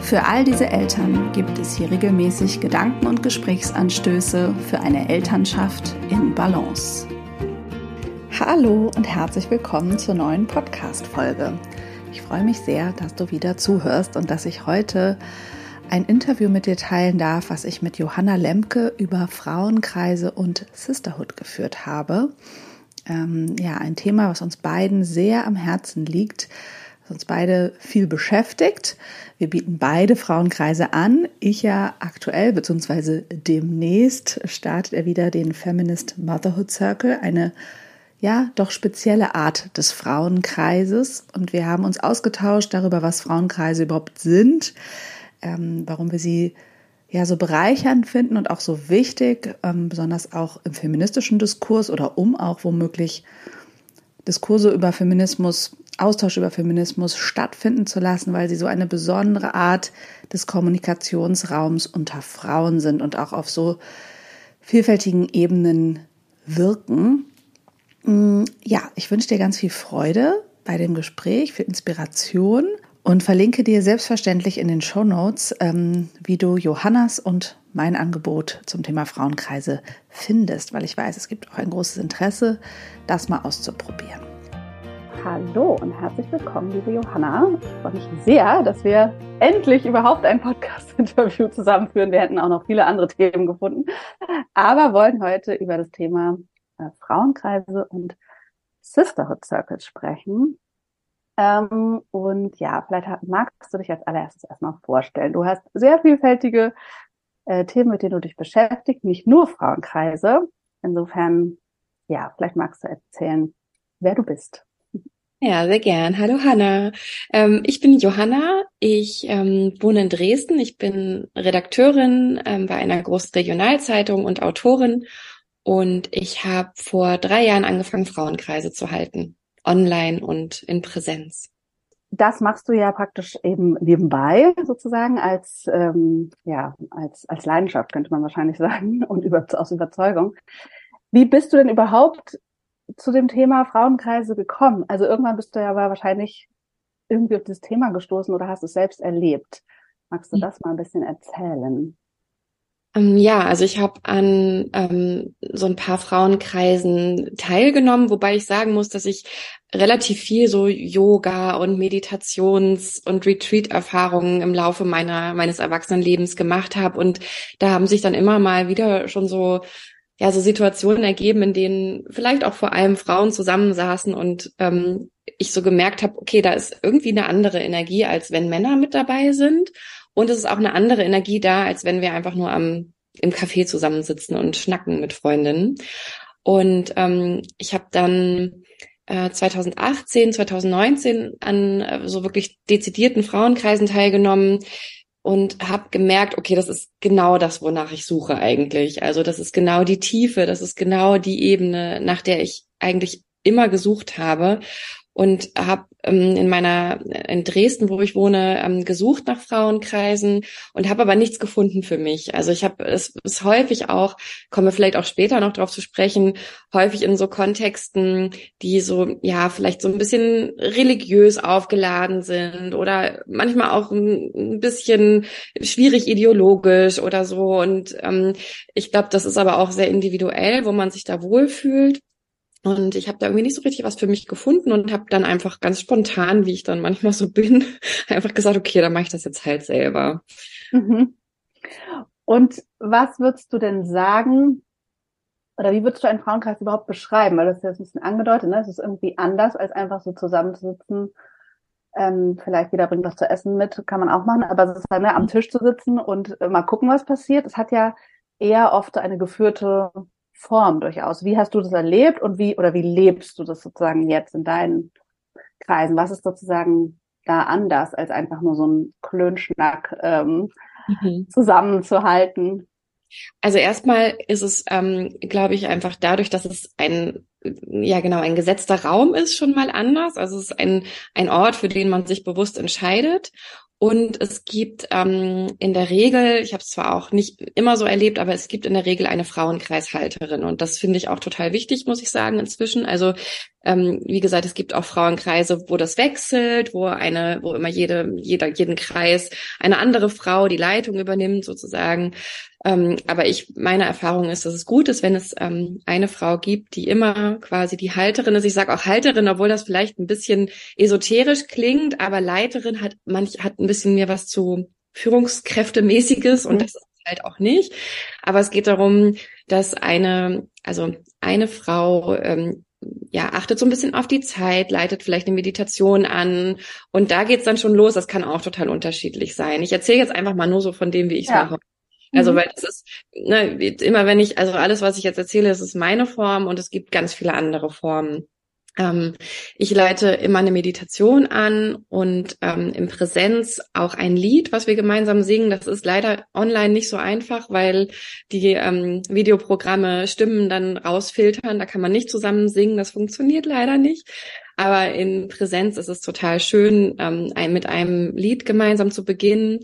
Für all diese Eltern gibt es hier regelmäßig Gedanken und Gesprächsanstöße für eine Elternschaft in Balance. Hallo und herzlich willkommen zur neuen Podcast-Folge. Ich freue mich sehr, dass du wieder zuhörst und dass ich heute ein Interview mit dir teilen darf, was ich mit Johanna Lemke über Frauenkreise und Sisterhood geführt habe. Ähm, ja, ein Thema, was uns beiden sehr am Herzen liegt, uns beide viel beschäftigt. Wir bieten beide Frauenkreise an. Ich ja aktuell, beziehungsweise demnächst startet er wieder den Feminist Motherhood Circle, eine ja, doch spezielle Art des Frauenkreises. Und wir haben uns ausgetauscht darüber, was Frauenkreise überhaupt sind, ähm, warum wir sie ja so bereichernd finden und auch so wichtig, ähm, besonders auch im feministischen Diskurs oder um auch womöglich Diskurse über Feminismus Austausch über Feminismus stattfinden zu lassen, weil sie so eine besondere Art des Kommunikationsraums unter Frauen sind und auch auf so vielfältigen Ebenen wirken. Mm, ja, ich wünsche dir ganz viel Freude bei dem Gespräch, viel Inspiration und verlinke dir selbstverständlich in den Show Notes, ähm, wie du Johannas und mein Angebot zum Thema Frauenkreise findest, weil ich weiß, es gibt auch ein großes Interesse, das mal auszuprobieren. Hallo und herzlich willkommen, liebe Johanna. Ich freue mich sehr, dass wir endlich überhaupt ein Podcast-Interview zusammenführen. Wir hätten auch noch viele andere Themen gefunden, aber wollen heute über das Thema äh, Frauenkreise und Sisterhood Circles sprechen. Ähm, und ja, vielleicht magst du dich als allererstes erstmal vorstellen. Du hast sehr vielfältige äh, Themen, mit denen du dich beschäftigst, nicht nur Frauenkreise. Insofern, ja, vielleicht magst du erzählen, wer du bist. Ja, sehr gern. Hallo Hanna. Ähm, ich bin Johanna. Ich ähm, wohne in Dresden. Ich bin Redakteurin ähm, bei einer großen Regionalzeitung und Autorin. Und ich habe vor drei Jahren angefangen, Frauenkreise zu halten. Online und in Präsenz. Das machst du ja praktisch eben nebenbei sozusagen als ähm, ja als als Leidenschaft könnte man wahrscheinlich sagen und über, aus Überzeugung. Wie bist du denn überhaupt zu dem Thema Frauenkreise gekommen? Also irgendwann bist du ja wahrscheinlich irgendwie auf das Thema gestoßen oder hast es selbst erlebt. Magst du das mal ein bisschen erzählen? Ähm, ja, also ich habe an ähm, so ein paar Frauenkreisen teilgenommen, wobei ich sagen muss, dass ich relativ viel so Yoga und Meditations- und Retreat-Erfahrungen im Laufe meiner meines Erwachsenenlebens gemacht habe und da haben sich dann immer mal wieder schon so ja so Situationen ergeben, in denen vielleicht auch vor allem Frauen zusammensaßen und ähm, ich so gemerkt habe, okay, da ist irgendwie eine andere Energie, als wenn Männer mit dabei sind. Und es ist auch eine andere Energie da, als wenn wir einfach nur am im Café zusammensitzen und schnacken mit Freundinnen. Und ähm, ich habe dann äh, 2018, 2019 an äh, so wirklich dezidierten Frauenkreisen teilgenommen, und habe gemerkt, okay, das ist genau das, wonach ich suche eigentlich. Also das ist genau die Tiefe, das ist genau die Ebene, nach der ich eigentlich immer gesucht habe und habe in meiner in Dresden, wo ich wohne, ähm, gesucht nach Frauenkreisen und habe aber nichts gefunden für mich. Also ich habe es ist häufig auch, komme vielleicht auch später noch darauf zu sprechen, häufig in so Kontexten, die so ja vielleicht so ein bisschen religiös aufgeladen sind oder manchmal auch ein bisschen schwierig ideologisch oder so. Und ähm, ich glaube, das ist aber auch sehr individuell, wo man sich da wohlfühlt. Und ich habe da irgendwie nicht so richtig was für mich gefunden und habe dann einfach ganz spontan, wie ich dann manchmal so bin, einfach gesagt, okay, dann mache ich das jetzt halt selber. Mhm. Und was würdest du denn sagen, oder wie würdest du einen Frauenkreis überhaupt beschreiben? Weil das ist jetzt ein bisschen angedeutet, ne? Es ist irgendwie anders, als einfach so zusammenzusitzen. Ähm, vielleicht jeder bringt was zu essen mit, kann man auch machen, aber es ist halt ne, am Tisch zu sitzen und äh, mal gucken, was passiert. Es hat ja eher oft eine geführte Form durchaus. Wie hast du das erlebt und wie oder wie lebst du das sozusagen jetzt in deinen Kreisen? Was ist sozusagen da anders als einfach nur so ein Klönschnack ähm, mhm. zusammenzuhalten? Also erstmal ist es, ähm, glaube ich, einfach dadurch, dass es ein ja genau ein gesetzter Raum ist schon mal anders. Also es ist ein ein Ort, für den man sich bewusst entscheidet und es gibt ähm, in der Regel, ich habe es zwar auch nicht immer so erlebt, aber es gibt in der Regel eine Frauenkreishalterin. Und das finde ich auch total wichtig, muss ich sagen, inzwischen. Also ähm, wie gesagt, es gibt auch Frauenkreise, wo das wechselt, wo eine, wo immer jede, jeder, jeden Kreis eine andere Frau die Leitung übernimmt, sozusagen. Ähm, aber ich, meine Erfahrung ist, dass es gut ist, wenn es ähm, eine Frau gibt, die immer quasi die Halterin ist. Ich sage auch Halterin, obwohl das vielleicht ein bisschen esoterisch klingt, aber Leiterin hat manch hat ein bisschen mehr was zu Führungskräftemäßiges und mhm. das ist halt auch nicht. Aber es geht darum, dass eine, also eine Frau ähm, ja, achtet so ein bisschen auf die Zeit, leitet vielleicht eine Meditation an und da geht's dann schon los. Das kann auch total unterschiedlich sein. Ich erzähle jetzt einfach mal nur so von dem, wie ich es ja. mache. Also, mhm. weil es ist, ne, immer wenn ich, also alles, was ich jetzt erzähle, das ist meine Form und es gibt ganz viele andere Formen. Ähm, ich leite immer eine Meditation an und ähm, im Präsenz auch ein Lied, was wir gemeinsam singen. Das ist leider online nicht so einfach, weil die ähm, Videoprogramme Stimmen dann rausfiltern. Da kann man nicht zusammen singen. Das funktioniert leider nicht. Aber in Präsenz ist es total schön, ähm, mit einem Lied gemeinsam zu beginnen.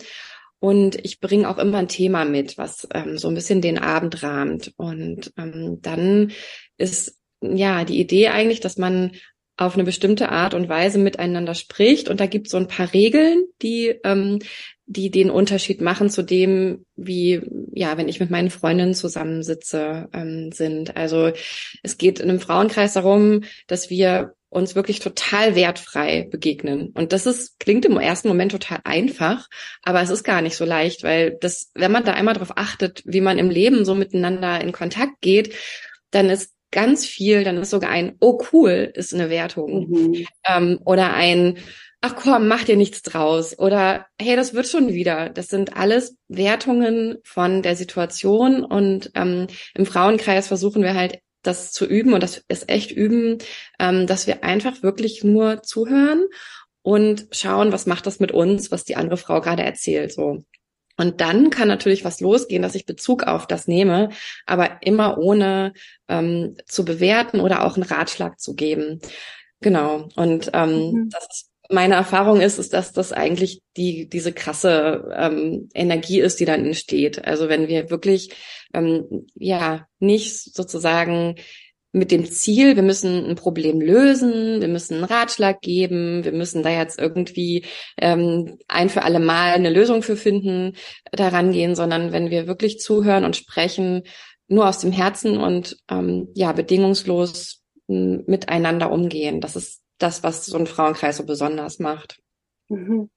Und ich bringe auch immer ein Thema mit, was ähm, so ein bisschen den Abend rahmt. Und ähm, dann ist ja die Idee eigentlich, dass man auf eine bestimmte Art und Weise miteinander spricht. Und da gibt es so ein paar Regeln, die, ähm, die den Unterschied machen zu dem, wie, ja, wenn ich mit meinen Freundinnen zusammensitze, ähm, sind. Also es geht in einem Frauenkreis darum, dass wir uns wirklich total wertfrei begegnen. Und das ist, klingt im ersten Moment total einfach, aber es ist gar nicht so leicht, weil das, wenn man da einmal darauf achtet, wie man im Leben so miteinander in Kontakt geht, dann ist ganz viel, dann ist sogar ein, oh cool, ist eine Wertung. Mhm. Ähm, oder ein, ach komm, mach dir nichts draus. Oder hey, das wird schon wieder. Das sind alles Wertungen von der Situation. Und ähm, im Frauenkreis versuchen wir halt, das zu üben und das ist echt üben, ähm, dass wir einfach wirklich nur zuhören und schauen, was macht das mit uns, was die andere Frau gerade erzählt. So. Und dann kann natürlich was losgehen, dass ich Bezug auf das nehme, aber immer ohne ähm, zu bewerten oder auch einen Ratschlag zu geben. Genau. Und ähm, mhm. das ist, meine Erfahrung ist, ist, dass das eigentlich die diese krasse ähm, Energie ist, die dann entsteht. Also wenn wir wirklich ähm, ja nicht sozusagen mit dem Ziel, wir müssen ein Problem lösen, wir müssen einen Ratschlag geben, wir müssen da jetzt irgendwie ähm, ein für alle Mal eine Lösung für finden, daran gehen, sondern wenn wir wirklich zuhören und sprechen, nur aus dem Herzen und ähm, ja, bedingungslos miteinander umgehen. Das ist das, was so ein Frauenkreis so besonders macht. Mhm.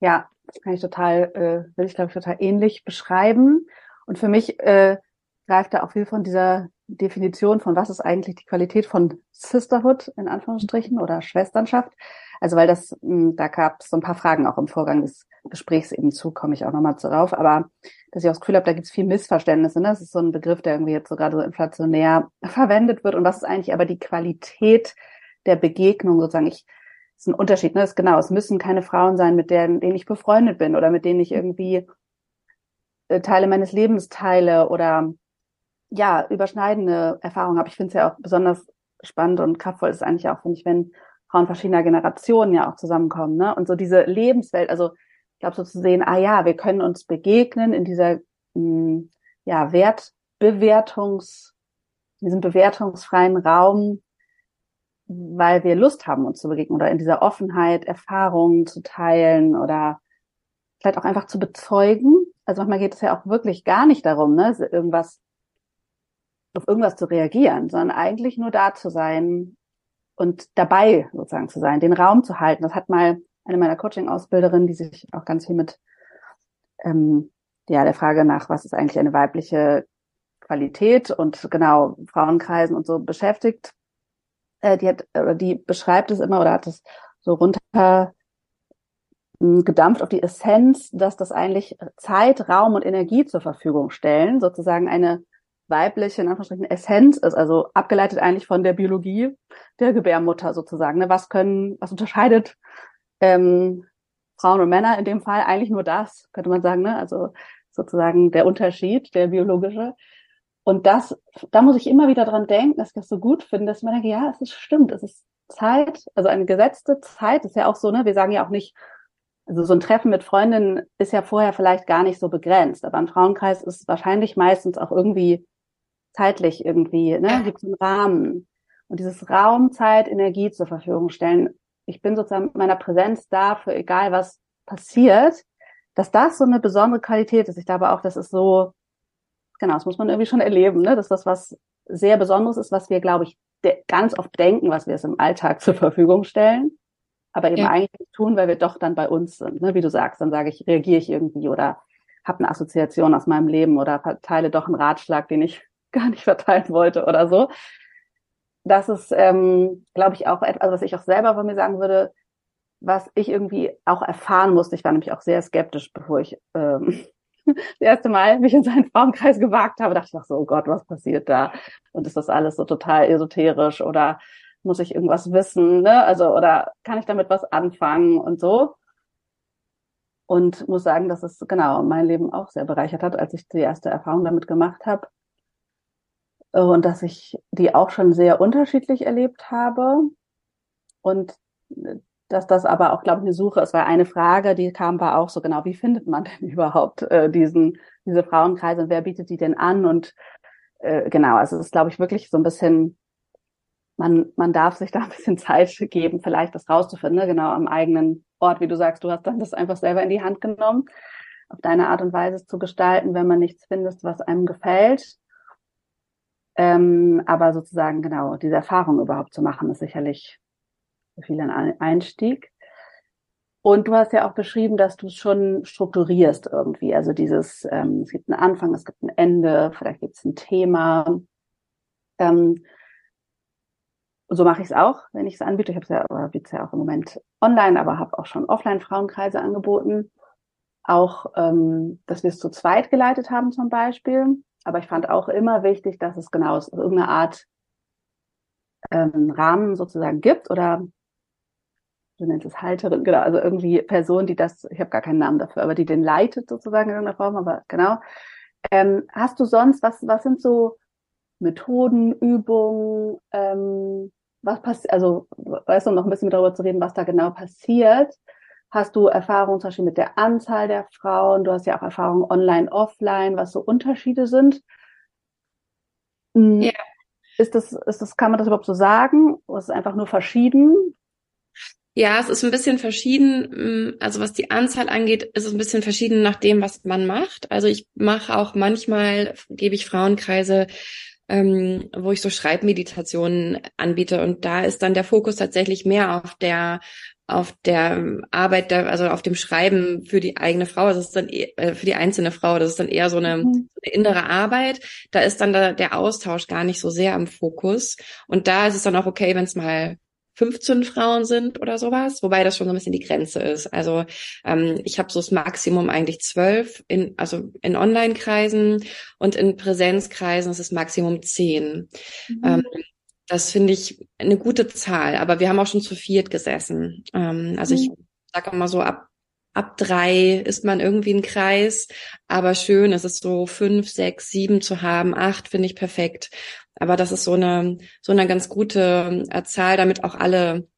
Ja, das kann ich total, äh, will ich glaube ich total ähnlich beschreiben. Und für mich äh, greift da auch viel von dieser Definition von was ist eigentlich die Qualität von Sisterhood in Anführungsstrichen oder Schwesternschaft. Also weil das, hm, da gab es so ein paar Fragen auch im Vorgang des Gesprächs eben zu, komme ich auch nochmal drauf. Aber dass ich auch das Gefühl habe, da gibt es viel Missverständnisse. Ne? Das ist so ein Begriff, der irgendwie jetzt so gerade so inflationär verwendet wird. Und was ist eigentlich aber die Qualität der Begegnung sozusagen? Ich, das ist ein Unterschied, ne? Das ist genau, es müssen keine Frauen sein, mit denen, denen ich befreundet bin oder mit denen ich irgendwie äh, Teile meines Lebens teile oder ja, überschneidende Erfahrungen habe. Ich finde es ja auch besonders spannend und kraftvoll ist eigentlich auch, finde ich, wenn Frauen verschiedener Generationen ja auch zusammenkommen, ne? Und so diese Lebenswelt, also ich glaube so zu sehen, ah ja, wir können uns begegnen in dieser mh, hm, ja, Wertbewertungs, in diesem bewertungsfreien Raum, weil wir Lust haben, uns zu begegnen oder in dieser Offenheit Erfahrungen zu teilen oder vielleicht auch einfach zu bezeugen. Also manchmal geht es ja auch wirklich gar nicht darum, ne, irgendwas auf irgendwas zu reagieren, sondern eigentlich nur da zu sein und dabei sozusagen zu sein, den Raum zu halten. Das hat mal eine meiner Coaching-Ausbilderinnen, die sich auch ganz viel mit ähm, ja, der Frage nach, was ist eigentlich eine weibliche Qualität und genau Frauenkreisen und so beschäftigt. Äh, die hat oder die beschreibt es immer oder hat es so runter hm, gedampft auf die Essenz, dass das eigentlich Zeit, Raum und Energie zur Verfügung stellen, sozusagen eine weibliche, in Anführungsstrichen, Essenz ist, also abgeleitet eigentlich von der Biologie der Gebärmutter sozusagen. Ne? Was können, was unterscheidet ähm, Frauen und Männer in dem Fall eigentlich nur das, könnte man sagen, ne? Also sozusagen der Unterschied, der biologische. Und das, da muss ich immer wieder dran denken, dass ich das so gut finde, dass man denke, ja, es ist stimmt, es ist Zeit, also eine gesetzte Zeit, ist ja auch so, ne? Wir sagen ja auch nicht, also so ein Treffen mit Freundinnen ist ja vorher vielleicht gar nicht so begrenzt, aber ein Frauenkreis ist wahrscheinlich meistens auch irgendwie zeitlich irgendwie, ne? Gibt es einen Rahmen. Und dieses Raum, Zeit, Energie zur Verfügung stellen. Ich bin sozusagen mit meiner Präsenz da für egal was passiert, dass das so eine besondere Qualität ist. Ich glaube auch, das ist so, genau, das muss man irgendwie schon erleben, ne? dass das was sehr Besonderes ist, was wir, glaube ich, ganz oft denken, was wir es im Alltag zur Verfügung stellen, aber eben ja. eigentlich nicht tun, weil wir doch dann bei uns sind. Ne? Wie du sagst, dann sage ich, reagiere ich irgendwie oder habe eine Assoziation aus meinem Leben oder verteile doch einen Ratschlag, den ich gar nicht verteilen wollte oder so. Das ist, ähm, glaube ich, auch etwas, was ich auch selber von mir sagen würde, was ich irgendwie auch erfahren musste. Ich war nämlich auch sehr skeptisch, bevor ich ähm, das erste Mal mich in seinen Frauenkreis gewagt habe, dachte ich auch so, oh Gott, was passiert da? Und ist das alles so total esoterisch oder muss ich irgendwas wissen, ne? Also, oder kann ich damit was anfangen und so? Und muss sagen, dass es genau mein Leben auch sehr bereichert hat, als ich die erste Erfahrung damit gemacht habe. Und dass ich die auch schon sehr unterschiedlich erlebt habe. Und dass das aber auch, glaube ich, eine Suche ist, weil eine Frage, die kam, war auch so genau, wie findet man denn überhaupt äh, diesen, diese Frauenkreise und wer bietet die denn an? Und äh, genau, also es ist, glaube ich, wirklich so ein bisschen, man, man darf sich da ein bisschen Zeit geben, vielleicht das rauszufinden, ne? genau am eigenen Ort, wie du sagst, du hast dann das einfach selber in die Hand genommen, auf deine Art und Weise zu gestalten, wenn man nichts findet, was einem gefällt. Ähm, aber sozusagen, genau, diese Erfahrung überhaupt zu machen, ist sicherlich für viele ein Einstieg. Und du hast ja auch beschrieben, dass du es schon strukturierst irgendwie. Also dieses, ähm, es gibt einen Anfang, es gibt ein Ende, vielleicht gibt es ein Thema. Ähm, so mache ich es auch, wenn ich es anbiete. Ich habe es ja, biete es ja auch im Moment online, aber habe auch schon Offline-Frauenkreise angeboten. Auch, ähm, dass wir es zu zweit geleitet haben zum Beispiel. Aber ich fand auch immer wichtig, dass es genau irgendeine Art ähm, Rahmen sozusagen gibt oder du nennst es Halterin, genau, also irgendwie Person, die das, ich habe gar keinen Namen dafür, aber die den leitet sozusagen in irgendeiner Form, aber genau. Ähm, hast du sonst, was, was sind so Methoden, Übungen, ähm, was passiert, also weißt du, noch ein bisschen darüber zu reden, was da genau passiert? Hast du Erfahrungen zum Beispiel mit der Anzahl der Frauen? Du hast ja auch Erfahrungen online, offline, was so Unterschiede sind. Hm, ja. Ist das, ist das, kann man das überhaupt so sagen? Oder ist es einfach nur verschieden? Ja, es ist ein bisschen verschieden. Mm, also was die Anzahl angeht, ist es ein bisschen verschieden nach dem, was man macht. Also ich mache auch manchmal, gebe ich Frauenkreise, ähm, wo ich so Schreibmeditationen anbiete. Und da ist dann der Fokus tatsächlich mehr auf der auf der Arbeit, der, also auf dem Schreiben für die eigene Frau, das ist dann äh, für die einzelne Frau, das ist dann eher so eine, mhm. eine innere Arbeit. Da ist dann der, der Austausch gar nicht so sehr im Fokus. Und da ist es dann auch okay, wenn es mal 15 Frauen sind oder sowas, wobei das schon so ein bisschen die Grenze ist. Also ähm, ich habe so das Maximum eigentlich zwölf in also in Online-Kreisen und in Präsenzkreisen ist es Maximum zehn. Mhm. Ähm, das finde ich eine gute Zahl, aber wir haben auch schon zu viert gesessen. Ähm, also mhm. ich sage immer so ab ab drei ist man irgendwie ein Kreis, aber schön ist es so fünf, sechs, sieben zu haben, acht finde ich perfekt. Aber das ist so eine, so eine ganz gute äh, Zahl, damit auch alle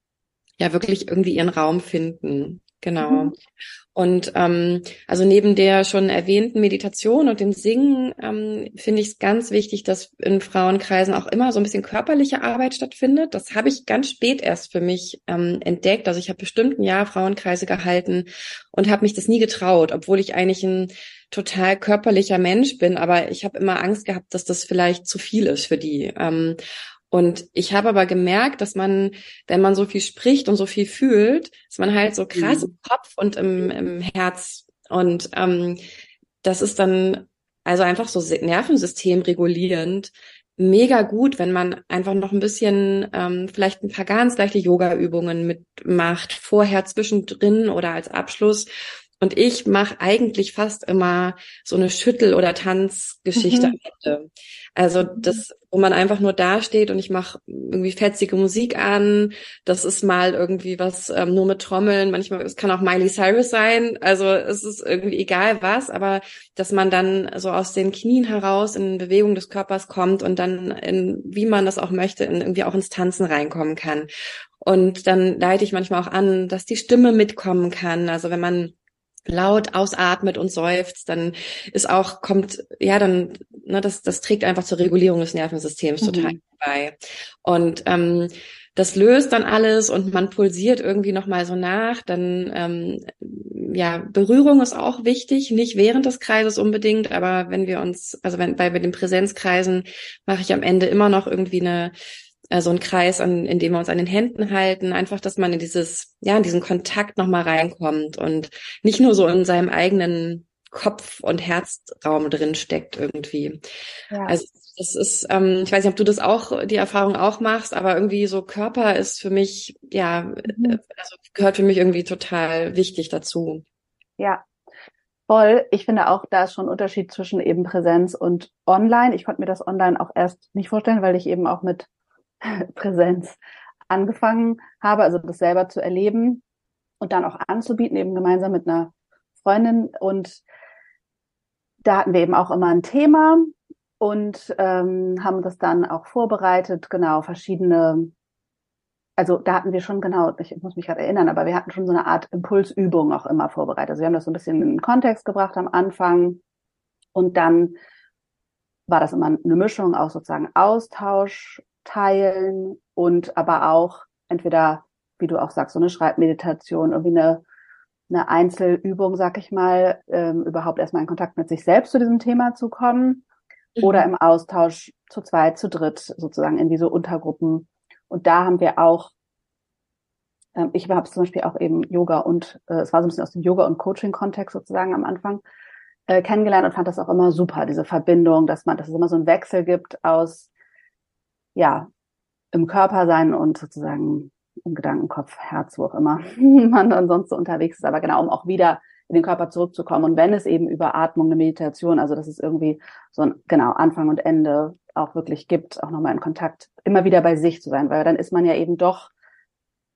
ja wirklich irgendwie ihren Raum finden. Genau. Mhm. Und ähm, also neben der schon erwähnten Meditation und dem Singen ähm, finde ich es ganz wichtig, dass in Frauenkreisen auch immer so ein bisschen körperliche Arbeit stattfindet. Das habe ich ganz spät erst für mich ähm, entdeckt. Also ich habe bestimmt ein Jahr Frauenkreise gehalten und habe mich das nie getraut, obwohl ich eigentlich ein total körperlicher Mensch bin, aber ich habe immer Angst gehabt, dass das vielleicht zu viel ist für die. Ähm, und ich habe aber gemerkt, dass man, wenn man so viel spricht und so viel fühlt, dass man halt so krass mhm. im Kopf und im, im Herz und ähm, das ist dann also einfach so Nervensystem regulierend mega gut, wenn man einfach noch ein bisschen ähm, vielleicht ein paar ganz leichte Yoga-Übungen mitmacht, vorher, zwischendrin oder als Abschluss Und ich mache eigentlich fast immer so eine Schüttel- oder Tanzgeschichte mhm. am Ende. Also mhm. das, wo man einfach nur dasteht und ich mache irgendwie fetzige Musik an. Das ist mal irgendwie was ähm, nur mit Trommeln. Manchmal, es kann auch Miley Cyrus sein. Also es ist irgendwie egal was, aber dass man dann so aus den Knien heraus in Bewegung des Körpers kommt und dann in, wie man das auch möchte, in, irgendwie auch ins Tanzen reinkommen kann. Und dann leite ich manchmal auch an, dass die Stimme mitkommen kann. Also wenn man laut ausatmet und seufzt, dann ist auch, kommt, ja, dann, ne, das, das trägt einfach zur Regulierung des Nervensystems mhm. total bei. Und ähm, das löst dann alles und man pulsiert irgendwie nochmal so nach. Dann, ähm, ja, Berührung ist auch wichtig, nicht während des Kreises unbedingt, aber wenn wir uns, also wenn bei, bei den Präsenzkreisen mache ich am Ende immer noch irgendwie eine äh, so ein Kreis, an, in dem wir uns an den Händen halten, einfach, dass man in dieses, ja, in diesen Kontakt nochmal reinkommt und nicht nur so in seinem eigenen Kopf- und Herzraum drin steckt irgendwie. Ja. Also das ist, ähm, ich weiß nicht, ob du das auch, die Erfahrung auch machst, aber irgendwie so Körper ist für mich, ja, mhm. also gehört für mich irgendwie total wichtig dazu. Ja, Voll. Ich finde auch, da ist schon ein Unterschied zwischen eben Präsenz und Online. Ich konnte mir das Online auch erst nicht vorstellen, weil ich eben auch mit Präsenz angefangen habe, also das selber zu erleben und dann auch anzubieten, eben gemeinsam mit einer Freundin. Und da hatten wir eben auch immer ein Thema und ähm, haben das dann auch vorbereitet, genau, verschiedene, also da hatten wir schon genau, ich muss mich gerade erinnern, aber wir hatten schon so eine Art Impulsübung auch immer vorbereitet. Also wir haben das so ein bisschen in den Kontext gebracht am Anfang und dann war das immer eine Mischung aus sozusagen Austausch, teilen und aber auch entweder, wie du auch sagst, so eine Schreibmeditation, irgendwie eine, eine Einzelübung, sag ich mal, ähm, überhaupt erstmal in Kontakt mit sich selbst zu diesem Thema zu kommen mhm. oder im Austausch zu zweit, zu dritt sozusagen in diese Untergruppen. Und da haben wir auch, ähm, ich habe zum Beispiel auch eben Yoga und äh, es war so ein bisschen aus dem Yoga- und Coaching-Kontext sozusagen am Anfang äh, kennengelernt und fand das auch immer super, diese Verbindung, dass man, dass es immer so einen Wechsel gibt aus ja, im Körper sein und sozusagen im Gedankenkopf, Herz, wo auch immer man dann sonst so unterwegs ist, aber genau, um auch wieder in den Körper zurückzukommen. Und wenn es eben über Atmung, eine Meditation, also dass es irgendwie so ein, genau, Anfang und Ende auch wirklich gibt, auch nochmal in Kontakt, immer wieder bei sich zu sein, weil dann ist man ja eben doch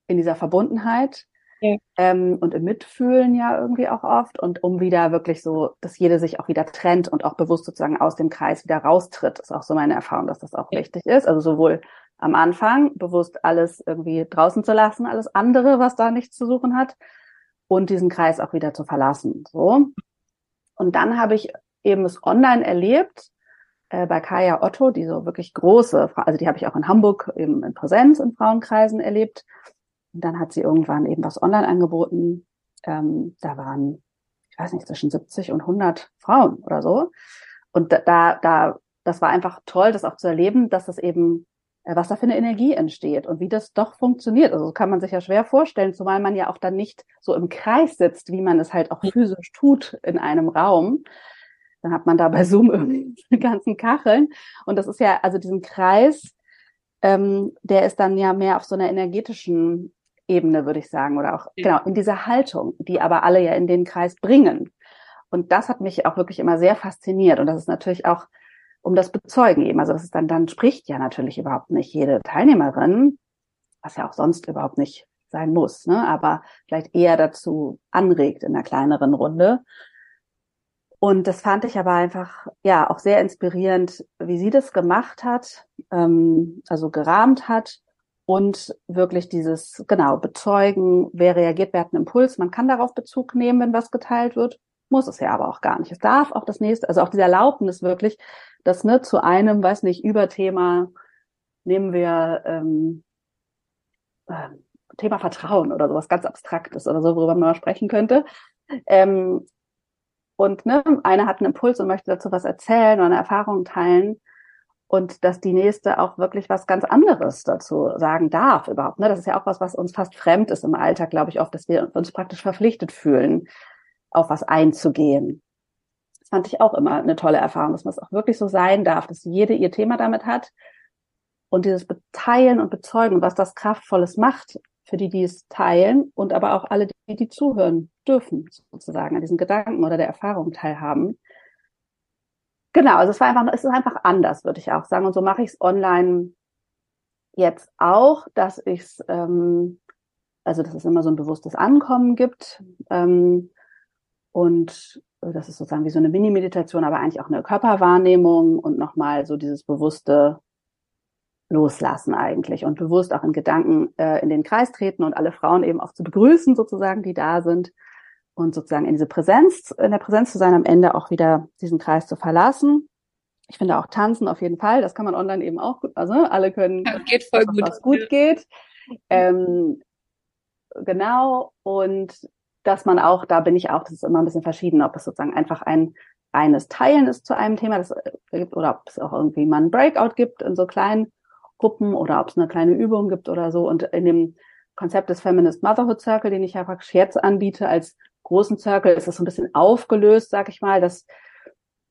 in dieser Verbundenheit ja. ähm, und im Mitfühlen ja irgendwie auch oft und um wieder wirklich so, dass jede sich auch wieder trennt und auch bewusst sozusagen aus dem Kreis wieder raustritt, ist auch so meine Erfahrung, dass das auch ja. wichtig ist. Also sowohl am Anfang bewusst alles irgendwie draußen zu lassen, alles andere, was da nichts zu suchen hat, und diesen Kreis auch wieder zu verlassen. So. Und dann habe ich eben es online erlebt äh, bei Kaya Otto, die so wirklich große, also die habe ich auch in Hamburg eben in Präsenz in Frauenkreisen erlebt. Und dann hat sie irgendwann eben was online angeboten. Ähm, da waren, ich weiß nicht, zwischen 70 und 100 Frauen oder so. Und da, da, das war einfach toll, das auch zu erleben, dass das eben, äh, was da für eine Energie entsteht und wie das doch funktioniert. Also kann man sich ja schwer vorstellen, zumal man ja auch dann nicht so im Kreis sitzt, wie man es halt auch physisch tut in einem Raum. Dann hat man da bei Zoom irgendwie die ganzen Kacheln. Und das ist ja, also diesen Kreis, ähm, der ist dann ja mehr auf so einer energetischen Ebene, würde ich sagen, oder auch ja. genau in dieser Haltung, die aber alle ja in den Kreis bringen. Und das hat mich auch wirklich immer sehr fasziniert. Und das ist natürlich auch um das Bezeugen eben. Also das ist dann, dann spricht ja natürlich überhaupt nicht jede Teilnehmerin, was ja auch sonst überhaupt nicht sein muss, ne? aber vielleicht eher dazu anregt in einer kleineren Runde. Und das fand ich aber einfach, ja, auch sehr inspirierend, wie sie das gemacht hat, ähm, also gerahmt hat und wirklich dieses, genau, bezeugen, wer reagiert, wer hat einen Impuls. Man kann darauf Bezug nehmen, wenn was geteilt wird, muss es ja aber auch gar nicht. Es darf auch das nächste, also auch diese Erlaubnis wirklich, dass ne, zu einem, weiß nicht, Überthema nehmen wir ähm, äh, Thema Vertrauen oder sowas ganz Abstraktes oder so, worüber man mal sprechen könnte. Ähm, und ne, einer hat einen Impuls und möchte dazu was erzählen oder eine Erfahrung teilen und dass die nächste auch wirklich was ganz anderes dazu sagen darf überhaupt. Ne? Das ist ja auch was, was uns fast fremd ist im Alltag, glaube ich, oft, dass wir uns praktisch verpflichtet fühlen, auf was einzugehen. Das fand ich auch immer eine tolle Erfahrung, dass man es auch wirklich so sein darf, dass jede ihr Thema damit hat und dieses Beteilen und Bezeugen, was das Kraftvolles macht für die, die es teilen und aber auch alle, die zuhören dürfen, sozusagen, an diesen Gedanken oder der Erfahrung teilhaben. Genau, also es war einfach, es ist einfach anders, würde ich auch sagen. Und so mache ich es online jetzt auch, dass ich es, ähm, also dass es immer so ein bewusstes Ankommen gibt ähm, und das ist sozusagen wie so eine Mini-Meditation, aber eigentlich auch eine Körperwahrnehmung und nochmal so dieses bewusste Loslassen eigentlich und bewusst auch in Gedanken äh, in den Kreis treten und alle Frauen eben auch zu begrüßen sozusagen, die da sind und sozusagen in diese Präsenz, in der Präsenz zu sein, am Ende auch wieder diesen Kreis zu verlassen. Ich finde auch Tanzen auf jeden Fall, das kann man online eben auch gut, also alle können, ja, geht voll gut. was gut geht. Ähm, genau, und dass man auch, da bin ich auch, das ist immer ein bisschen verschieden, ob es sozusagen einfach ein reines Teilen ist zu einem Thema, das äh, gibt, oder ob es auch irgendwie mal ein Breakout gibt in so kleinen Gruppen oder ob es eine kleine Übung gibt oder so. Und in dem Konzept des Feminist Motherhood Circle, den ich ja praktisch jetzt anbiete, als großen Circle, ist das so ein bisschen aufgelöst, sag ich mal, dass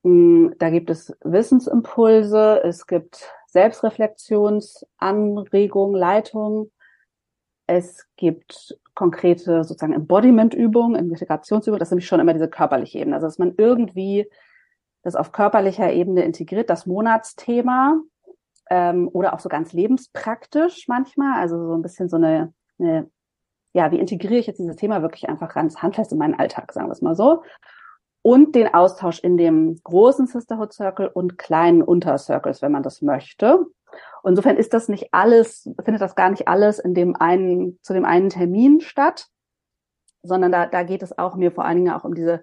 mh, hm, da gibt es Wissensimpulse, es gibt Selbstreflexionsanregungen, Leitungen, es gibt konkrete sozusagen Embodiment-Übungen, Integrationsübungen, das ist nämlich schon immer diese körperliche Ebene. Also dass man irgendwie das auf körperlicher Ebene integriert, das Monatsthema ähm, oder auch so ganz lebenspraktisch manchmal, also so ein bisschen so eine, eine ja, wie integriere ich jetzt dieses Thema wirklich einfach ganz handfest in meinen Alltag, sagen wir es mal so. Und den Austausch in dem großen Sisterhood Circle und kleinen Untercircles, wenn man das möchte. Insofern ist das nicht alles, findet das gar nicht alles in dem einen, zu dem einen Termin statt, sondern da, da geht es auch mir vor allen Dingen auch um diese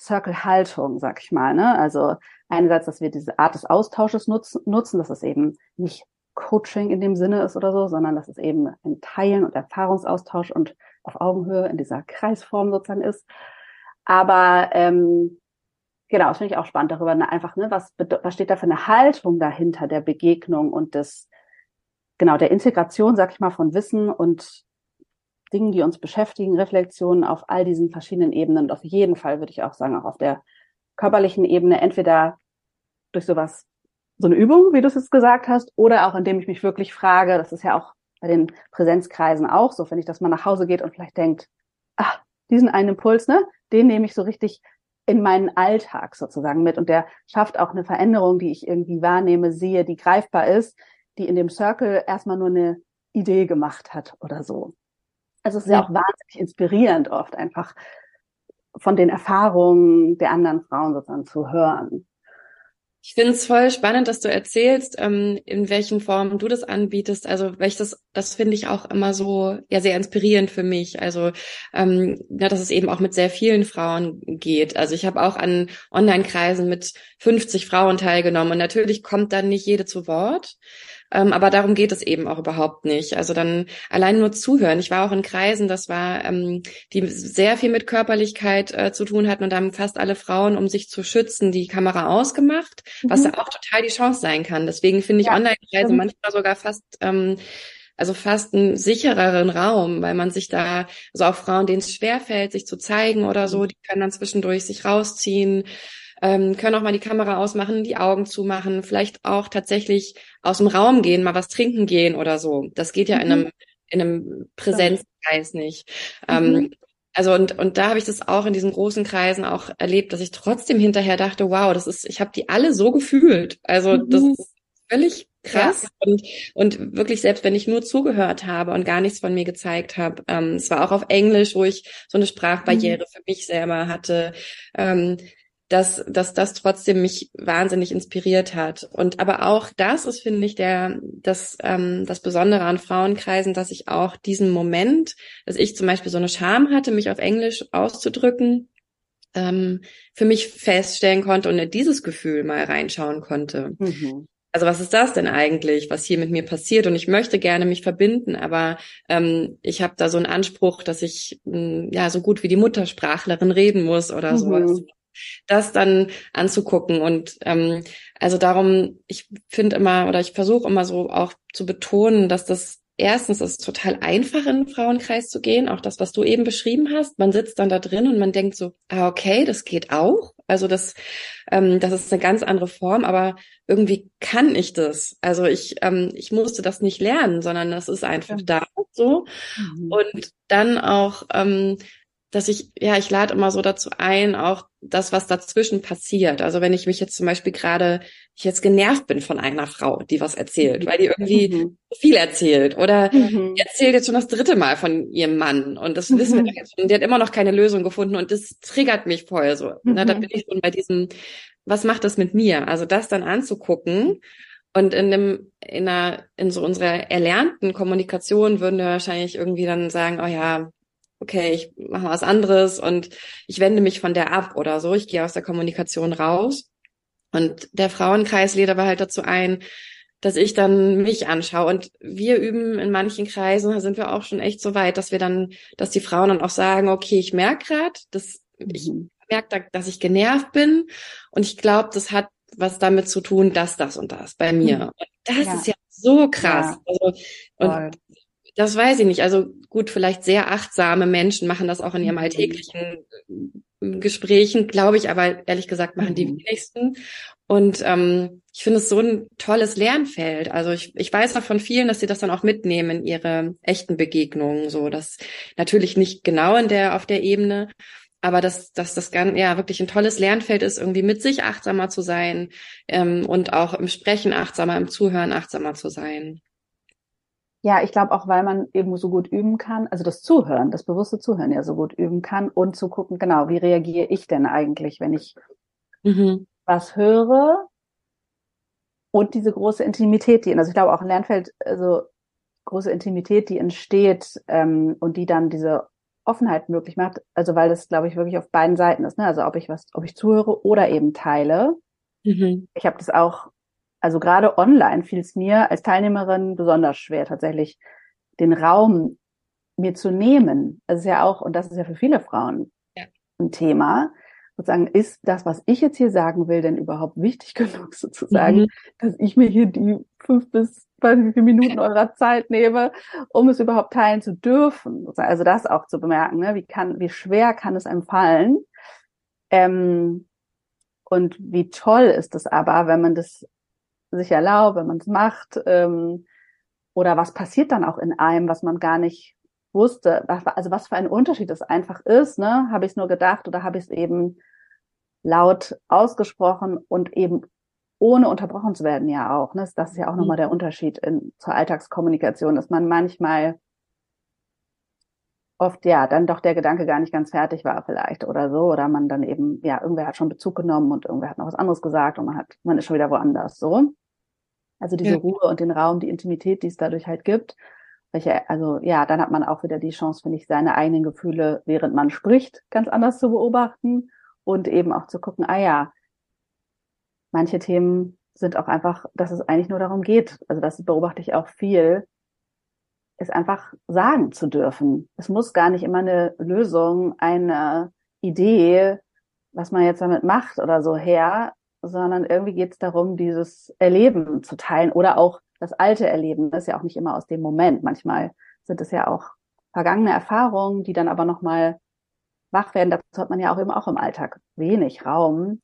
Circle-Haltung, sag ich mal. Ne? Also einerseits, dass wir diese Art des Austausches nutzen, nutzen, dass es eben nicht Coaching in dem Sinne ist oder so, sondern dass es eben ein Teilen und Erfahrungsaustausch und auf Augenhöhe in dieser Kreisform sozusagen ist. Aber ähm, genau, das finde ich auch spannend darüber, ne, einfach, ne, was, was steht da für eine Haltung dahinter der Begegnung und des, genau, der Integration, sag ich mal, von Wissen und Dingen, die uns beschäftigen, Reflexionen auf all diesen verschiedenen Ebenen und auf jeden Fall würde ich auch sagen, auch auf der körperlichen Ebene, entweder durch sowas, so eine Übung, wie du es jetzt gesagt hast, oder auch indem ich mich wirklich frage, das ist ja auch bei den Präsenzkreisen auch so, wenn ich das mal nach Hause geht und vielleicht denkt, ah, diesen einen Impuls, ne, den nehme ich so richtig in meinen Alltag sozusagen mit und der schafft auch eine Veränderung, die ich irgendwie wahrnehme, sehe, die greifbar ist, die in dem Circle erstmal nur eine Idee gemacht hat oder so. Also es ist ja, ja auch wahnsinnig inspirierend oft einfach von den Erfahrungen der anderen Frauen sozusagen zu hören. Ich finde es voll spannend, dass du erzählst, ähm, in welchen Formen du das anbietest. Also, weil das, das finde ich auch immer so ja sehr inspirierend für mich. Also, ähm, ja, dass es eben auch mit sehr vielen Frauen geht. Also ich habe auch an Online-Kreisen mit 50 Frauen teilgenommen und natürlich kommt dann nicht jede zu Wort. Ähm, aber darum geht es eben auch überhaupt nicht. Also dann allein nur zuhören. Ich war auch in Kreisen, das war, ähm, die sehr viel mit Körperlichkeit äh, zu tun hatten und da haben fast alle Frauen, um sich zu schützen, die Kamera ausgemacht, mhm. was da auch total die Chance sein kann. Deswegen finde ich ja, Online-Kreise manchmal sogar fast ähm, also fast einen sichereren Raum, weil man sich da, also auch Frauen, denen es schwerfällt, sich zu zeigen oder so, mhm. die können dann zwischendurch sich rausziehen ähm, können auch mal die Kamera ausmachen, die Augen zumachen, vielleicht auch tatsächlich aus dem Raum gehen, mal was trinken gehen oder so. Das geht ja mhm. in einem in einem Präsenzkreis nicht. Mhm. Ähm, also und und da habe ich das auch in diesen großen Kreisen auch erlebt, dass ich trotzdem hinterher dachte, wow, das ist, ich habe die alle so gefühlt. Also mhm. das ist völlig krass ja. und und wirklich selbst wenn ich nur zugehört habe und gar nichts von mir gezeigt habe ähm, es war auch auf Englisch wo ich so eine Sprachbarriere mhm. für mich selber hatte ähm, dass, dass das trotzdem mich wahnsinnig inspiriert hat. Und aber auch das ist, finde ich, der, das, ähm, das Besondere an Frauenkreisen, dass ich auch diesen Moment, dass ich zum Beispiel so eine Scham hatte, mich auf Englisch auszudrücken, ähm, für mich feststellen konnte und in dieses Gefühl mal reinschauen konnte. Mhm. Also was ist das denn eigentlich, was hier mit mir passiert? Und ich möchte gerne mich verbinden, aber ähm, ich habe da so einen Anspruch, dass ich mh, hm, ja so gut wie die Muttersprachlerin reden muss oder mhm. sowas das dann anzugucken. Und ähm, also darum, ich finde immer oder ich versuche immer so auch zu betonen, dass das erstens ist total einfach in den Frauenkreis zu gehen, auch das, was du eben beschrieben hast. Man sitzt dann da drin und man denkt so, ah, okay, das geht auch. Also das, ähm, das ist eine ganz andere Form, aber irgendwie kann ich das. Also ich, ähm, ich musste das nicht lernen, sondern das ist einfach da so. Mhm. Und dann auch ähm, dass ich, ja, ich lade immer so dazu ein, auch das, was dazwischen passiert. Also wenn ich mich jetzt zum Beispiel gerade, ich jetzt genervt bin von einer Frau, die was erzählt, weil die irgendwie mhm. viel erzählt oder mhm. die erzählt jetzt schon das dritte Mal von ihrem Mann und das mhm. wissen wir mhm. jetzt schon, die hat immer noch keine Lösung gefunden und das triggert mich voll so. Mhm. Na, da bin ich schon bei diesem, was macht das mit mir? Also das dann anzugucken und in dem, in einer, in so unserer erlernten Kommunikation würden wir wahrscheinlich irgendwie dann sagen, oh ja, okay, ich mache was anderes und ich wende mich von der ab oder so, ich gehe aus der Kommunikation raus. Und der Frauenkreis lädt aber halt dazu ein, dass ich dann mich anschaue. Und wir üben in manchen Kreisen, da sind wir auch schon echt so weit, dass wir dann, dass die Frauen dann auch sagen, okay, ich merke gerade, dass ich mhm. merke, dass ich genervt bin. Und ich glaube, das hat was damit zu tun, dass das und das bei mir. Mhm. Und das ja. ist ja so krass. Ja. Also, und das weiß ich nicht. Also gut, vielleicht sehr achtsame Menschen machen das auch in ihrem mhm. alltäglichen äh, Gesprächen, glaube ich, aber ehrlich gesagt machen die mhm. wenigsten. Und ähm, ich finde es so ein tolles Lernfeld. Also ich, ich weiß auch von vielen, dass sie das dann auch mitnehmen in ihre echten Begegnungen. So, das natürlich nicht genau in der auf der Ebene, aber dass, dass das ganz, ja wirklich ein tolles Lernfeld ist, irgendwie mit sich achtsamer zu sein ähm, und auch im Sprechen achtsamer, im Zuhören achtsamer zu sein. Ja, ich glaube auch, weil man eben so gut üben kann, also das Zuhören, das bewusste Zuhören ja so gut üben kann und zu gucken, genau, wie reagiere ich denn eigentlich, wenn ich mhm. was höre und diese große Intimität, die, also ich glaube auch ein Lernfeld, also große Intimität, die entsteht ähm, und die dann diese Offenheit möglich macht, also weil das, glaube ich, wirklich auf beiden Seiten ist, ne? also ob ich was, ob ich zuhöre oder eben teile. Mhm. Ich habe das auch also gerade online fiel es mir als Teilnehmerin besonders schwer, tatsächlich den Raum mir zu nehmen. Das ist ja auch, und das ist ja für viele Frauen ja. ein Thema, sozusagen, ist das, was ich jetzt hier sagen will, denn überhaupt wichtig genug sozusagen, mhm. dass ich mir hier die fünf bis weiß wie viele Minuten eurer Zeit nehme, um es überhaupt teilen zu dürfen. Also das auch zu bemerken, ne? wie kann, wie schwer kann es einem fallen? Ähm, und wie toll ist es aber, wenn man das sich erlaubt, wenn man es macht, ähm, oder was passiert dann auch in einem, was man gar nicht wusste, also was für ein Unterschied es einfach ist, ne? Habe ich es nur gedacht oder habe ich es eben laut ausgesprochen und eben ohne unterbrochen zu werden ja auch. Ne? Das ist ja auch mhm. nochmal der Unterschied in, zur Alltagskommunikation, dass man manchmal oft ja dann doch der Gedanke gar nicht ganz fertig war vielleicht oder so oder man dann eben ja irgendwer hat schon Bezug genommen und irgendwer hat noch was anderes gesagt und man hat man ist schon wieder woanders so also diese ja. Ruhe und den Raum die Intimität die es dadurch halt gibt welche also ja dann hat man auch wieder die Chance finde ich seine eigenen Gefühle während man spricht ganz anders zu beobachten und eben auch zu gucken ah ja manche Themen sind auch einfach dass es eigentlich nur darum geht also das beobachte ich auch viel es einfach sagen zu dürfen. Es muss gar nicht immer eine Lösung, eine Idee, was man jetzt damit macht oder so her, sondern irgendwie geht es darum, dieses Erleben zu teilen oder auch das alte Erleben. Das ist ja auch nicht immer aus dem Moment. Manchmal sind es ja auch vergangene Erfahrungen, die dann aber nochmal wach werden. Dazu hat man ja auch eben auch im Alltag wenig Raum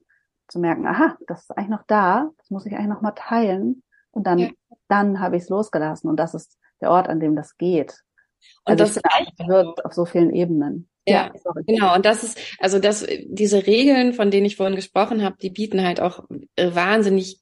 zu merken, aha, das ist eigentlich noch da, das muss ich eigentlich noch mal teilen. Und dann, ja. dann habe ich es losgelassen. Und das ist der Ort, an dem das geht. Und also das wirkt auf so vielen Ebenen. Ja, ja genau. Und das ist, also das, diese Regeln, von denen ich vorhin gesprochen habe, die bieten halt auch äh, wahnsinnig,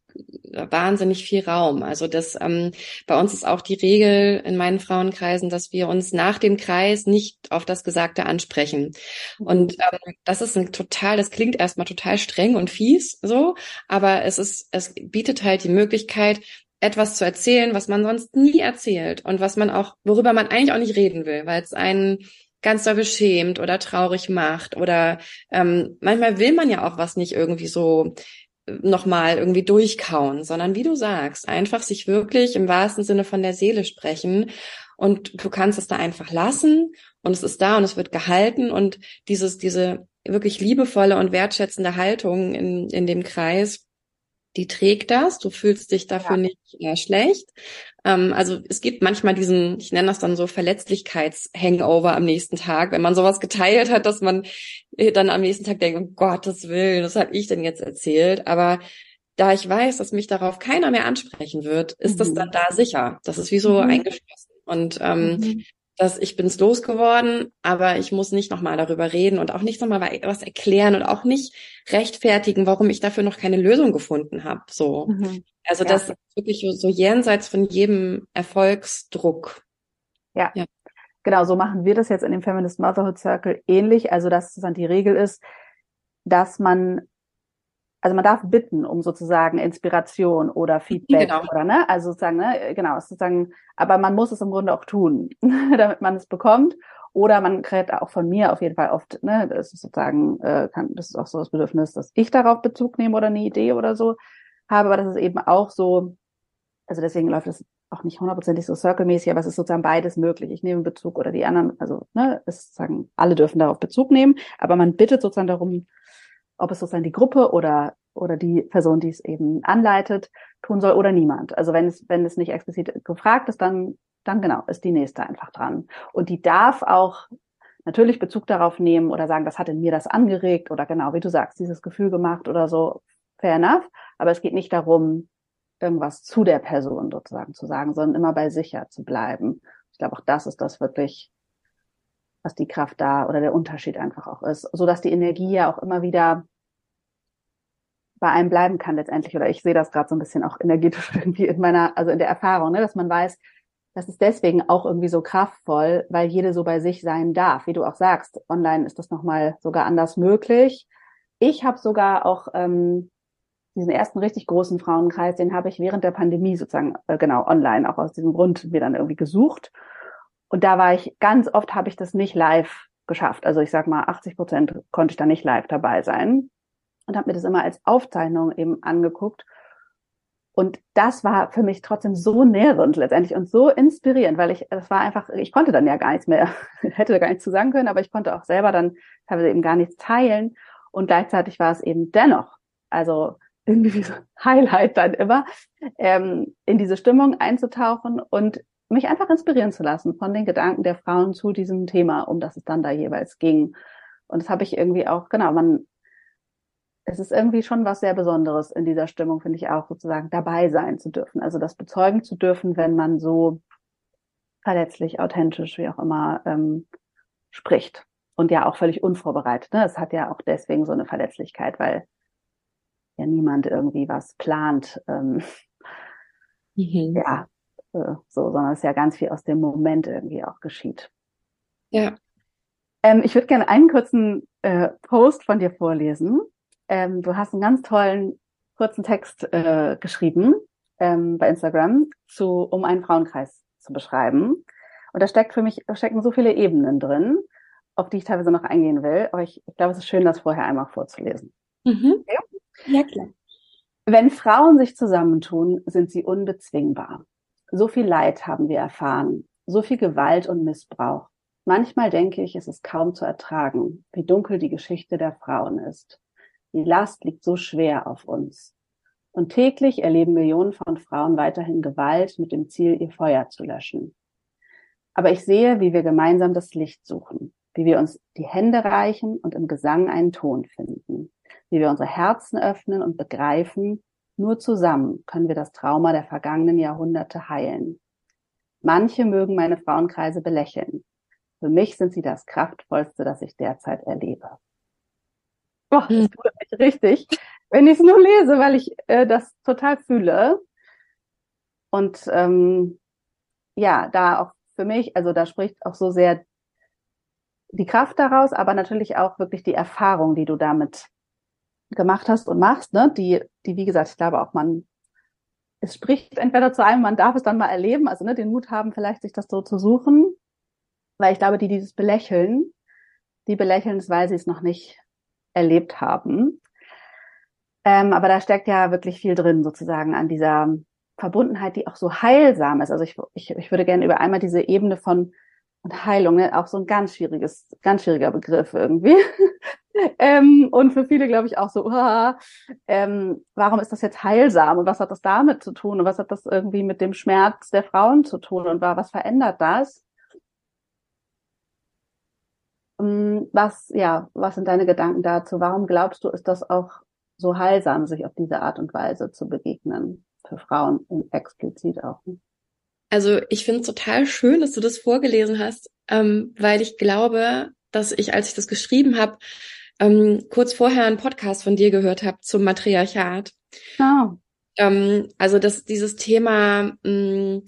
wahnsinnig viel Raum. Also das, ähm, bei uns ist auch die Regel in meinen Frauenkreisen, dass wir uns nach dem Kreis nicht auf das Gesagte ansprechen. Mhm. Und ähm, das ist ein total, das klingt erstmal total streng und fies, so, aber es ist, es bietet halt die Möglichkeit, etwas zu erzählen, was man sonst nie erzählt und was man auch, worüber man eigentlich auch nicht reden will, weil es einen ganz doll beschämt oder traurig macht oder ähm, manchmal will man ja auch was nicht irgendwie so äh, nochmal irgendwie durchkauen, sondern wie du sagst, einfach sich wirklich im wahrsten Sinne von der Seele sprechen und du kannst es da einfach lassen und es ist da und es wird gehalten und dieses, diese wirklich liebevolle und wertschätzende Haltung in, in dem Kreis, die trägt das, du fühlst dich dafür ja. nicht äh, schlecht. Ähm, also es gibt manchmal diesen, ich nenne das dann so Verletzlichkeits-Hangover am nächsten Tag, wenn man sowas geteilt hat, dass man äh, dann am nächsten Tag denkt, um Gottes Willen, was habe ich denn jetzt erzählt? Aber da ich weiß, dass mich darauf keiner mehr ansprechen wird, ist mhm. das dann da sicher. Das ist wie so mhm. eingeschlossen. Und ähm, mhm dass ich bin's losgeworden, aber ich muss nicht nochmal darüber reden und auch nicht nochmal was erklären und auch nicht rechtfertigen, warum ich dafür noch keine Lösung gefunden habe. So. Mhm. Also ja. das ist wirklich so jenseits von jedem Erfolgsdruck. Ja. ja. Genau, so machen wir das jetzt in dem Feminist Motherhood Circle ähnlich. Also, dass dann die Regel ist, dass man also man darf bitten um sozusagen Inspiration oder Feedback genau. oder ne, also sozusagen ne, genau, sozusagen, aber man muss es im Grunde auch tun, damit man es bekommt. Oder man kriegt auch von mir auf jeden Fall oft, ne, das ist sozusagen, äh, kann, das ist auch so das Bedürfnis, dass ich darauf Bezug nehme oder eine Idee oder so habe, aber das ist eben auch so, also deswegen läuft es auch nicht hundertprozentig so circle-mäßig, aber es ist sozusagen beides möglich. Ich nehme Bezug oder die anderen, also ne, ist sozusagen, alle dürfen darauf Bezug nehmen, aber man bittet sozusagen darum, ob es sozusagen die Gruppe oder oder die Person, die es eben anleitet, tun soll oder niemand. Also wenn es wenn es nicht explizit gefragt ist, dann dann genau ist die nächste einfach dran und die darf auch natürlich Bezug darauf nehmen oder sagen, das hat in mir das angeregt oder genau wie du sagst, dieses Gefühl gemacht oder so. Fair enough. Aber es geht nicht darum, irgendwas zu der Person sozusagen zu sagen, sondern immer bei sicher zu bleiben. Ich glaube, auch das ist das wirklich, was die Kraft da oder der Unterschied einfach auch ist, so dass die Energie ja auch immer wieder bei einem bleiben kann letztendlich. Oder ich sehe das gerade so ein bisschen auch energetisch irgendwie in meiner, also in der Erfahrung, ne, dass man weiß, das ist deswegen auch irgendwie so kraftvoll, weil jede so bei sich sein darf. Wie du auch sagst, online ist das nochmal sogar anders möglich. Ich habe sogar auch ähm, diesen ersten richtig großen Frauenkreis, den habe ich während der Pandemie sozusagen, äh, genau, online, auch aus diesem Grund mir dann irgendwie gesucht. Und da war ich, ganz oft habe ich das nicht live geschafft. Also ich sag mal, 80 Prozent konnte ich da nicht live dabei sein und habe mir das immer als Aufzeichnung eben angeguckt. Und das war für mich trotzdem so nährend letztendlich und so inspirierend, weil ich, das war einfach, ich konnte dann ja gar nichts mehr, hätte gar nichts zu sagen können, aber ich konnte auch selber dann teilweise eben gar nichts teilen. Und gleichzeitig war es eben dennoch, also irgendwie wie so Highlight dann immer, ähm, in diese Stimmung einzutauchen und mich einfach inspirieren zu lassen von den Gedanken der Frauen zu diesem Thema, um das es dann da jeweils ging. Und das habe ich irgendwie auch, genau, man es ist irgendwie schon was sehr Besonderes in dieser Stimmung, finde ich auch, sozusagen dabei sein zu dürfen. Also das bezeugen zu dürfen, wenn man so verletzlich, authentisch, wie auch immer, ähm, spricht. Und ja auch völlig unvorbereitet. Ne? Es hat ja auch deswegen so eine Verletzlichkeit, weil ja niemand irgendwie was plant. Ähm, mhm. Ja, äh, so, sondern es ja ganz viel aus dem Moment irgendwie auch geschieht. Ja. Ähm, ich würde gerne einen kurzen äh, Post von dir vorlesen ähm, du hast einen ganz tollen kurzen Text äh, geschrieben ähm, bei Instagram zu, um einen Frauenkreis zu beschreiben. Und da steckt für mich, da stecken so viele Ebenen drin, auf die ich teilweise noch eingehen will. Aber ich, ich glaube, es ist schön, das vorher einmal vorzulesen. Mhm. Ja? ja, klar. Wenn Frauen sich zusammentun, sind sie unbezwingbar. So viel Leid haben wir erfahren, so viel Gewalt und Missbrauch. Manchmal denke ich, es ist kaum zu ertragen, wie dunkel die Geschichte der Frauen ist. Die Last liegt so schwer auf uns. Und täglich erleben Millionen von Frauen weiterhin Gewalt mit dem Ziel, ihr Feuer zu löschen. Aber ich sehe, wie wir gemeinsam das Licht suchen, wie wir uns die Hände reichen und im Gesang einen Ton finden, wie wir unsere Herzen öffnen und begreifen, nur zusammen können wir das Trauma der vergangenen Jahrhunderte heilen. Manche mögen meine Frauenkreise belächeln. Für mich sind sie das Kraftvollste, das ich derzeit erlebe. Boah, das tut hm. mich richtig, wenn ich es nur lese, weil ich äh, das total fühle. Und ähm, ja, da auch für mich, also da spricht auch so sehr die Kraft daraus, aber natürlich auch wirklich die Erfahrung, die du damit gemacht hast und machst, ne? Die, die, wie gesagt, ich glaube auch man, es spricht entweder zu einem, man darf es dann mal erleben, also ne, den Mut haben, vielleicht sich das so zu suchen, weil ich glaube, die dieses Belächeln, die belächeln es, weil sie es noch nicht erlebt haben. Ähm, aber da steckt ja wirklich viel drin, sozusagen, an dieser Verbundenheit, die auch so heilsam ist. Also ich, ich, ich würde gerne über einmal diese Ebene von und Heilung, ne, auch so ein ganz schwieriges, ganz schwieriger Begriff irgendwie. ähm, und für viele, glaube ich, auch so, uh, ähm, warum ist das jetzt heilsam und was hat das damit zu tun und was hat das irgendwie mit dem Schmerz der Frauen zu tun und was verändert das? Ähm, was, ja, was sind deine Gedanken dazu? Warum glaubst du, ist das auch so heilsam, sich auf diese Art und Weise zu begegnen? Für Frauen explizit auch. Also ich finde es total schön, dass du das vorgelesen hast, ähm, weil ich glaube, dass ich, als ich das geschrieben habe, ähm, kurz vorher einen Podcast von dir gehört habe zum Matriarchat. Oh. Ähm, also dass dieses Thema, mh, mm,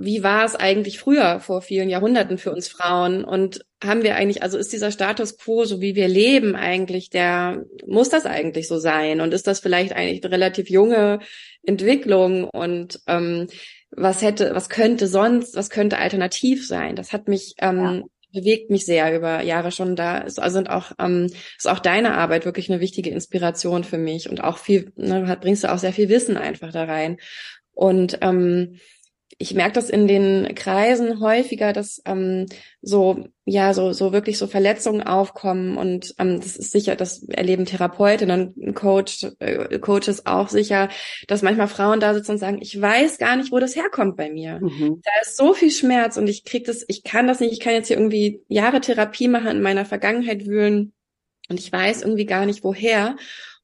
wie war es eigentlich früher vor vielen Jahrhunderten für uns Frauen und haben wir eigentlich, also ist dieser Status quo, so wie wir leben eigentlich, der, muss das eigentlich so sein und ist das vielleicht eigentlich eine relativ junge Entwicklung und ähm, was hätte, was könnte sonst, was könnte alternativ sein? Das hat mich ähm, ja. bewegt mich sehr über Jahre schon. Da ist, also sind auch ähm, ist auch deine Arbeit wirklich eine wichtige Inspiration für mich und auch viel ne, bringst du auch sehr viel Wissen einfach da rein und ähm, ich merke das in den Kreisen häufiger, dass ähm, so ja so so wirklich so Verletzungen aufkommen und ähm, das ist sicher, das erleben Therapeutinnen und Coach äh, Coaches auch sicher, dass manchmal Frauen da sitzen und sagen, ich weiß gar nicht, wo das herkommt bei mir. Mhm. Da ist so viel Schmerz und ich krieg das, ich kann das nicht, ich kann jetzt hier irgendwie Jahre Therapie machen, in meiner Vergangenheit wühlen und ich weiß irgendwie gar nicht woher.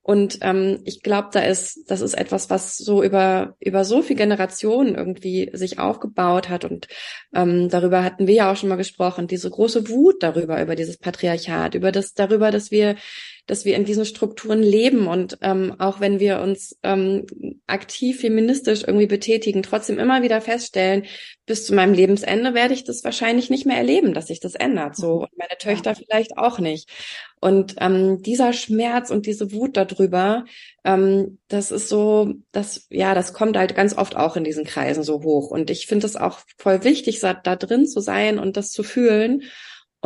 Und ähm, ich glaube, da ist, das ist etwas, was so über über so viele Generationen irgendwie sich aufgebaut hat. Und ähm, darüber hatten wir ja auch schon mal gesprochen. Diese große Wut darüber, über dieses Patriarchat, über das darüber, dass wir dass wir in diesen Strukturen leben und ähm, auch wenn wir uns ähm, aktiv feministisch irgendwie betätigen, trotzdem immer wieder feststellen, bis zu meinem Lebensende werde ich das wahrscheinlich nicht mehr erleben, dass sich das ändert. So und meine Töchter ja. vielleicht auch nicht. Und ähm, dieser Schmerz und diese Wut darüber, ähm, das ist so, das ja, das kommt halt ganz oft auch in diesen Kreisen so hoch. Und ich finde es auch voll wichtig, da drin zu sein und das zu fühlen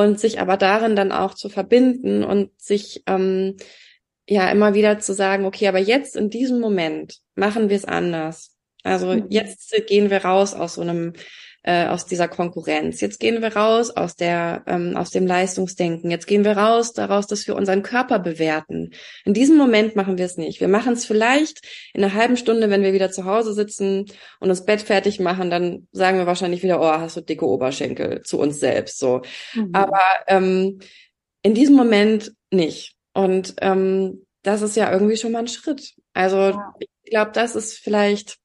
und sich aber darin dann auch zu verbinden und sich ähm, ja immer wieder zu sagen, okay, aber jetzt in diesem Moment machen wir es anders. Also mhm. jetzt gehen wir raus aus so einem äh, aus dieser Konkurrenz. Jetzt gehen wir raus aus der ähm, aus dem Leistungsdenken. Jetzt gehen wir raus daraus, dass wir unseren Körper bewerten. In diesem Moment machen wir es nicht. Wir machen es vielleicht in einer halben Stunde, wenn wir wieder zu Hause sitzen und das Bett fertig machen, dann sagen wir wahrscheinlich wieder, oh, hast du dicke Oberschenkel zu uns selbst. So, mhm. aber ähm, in diesem Moment nicht. Und ähm, das ist ja irgendwie schon mal ein Schritt. Also ja. ich glaube, das ist vielleicht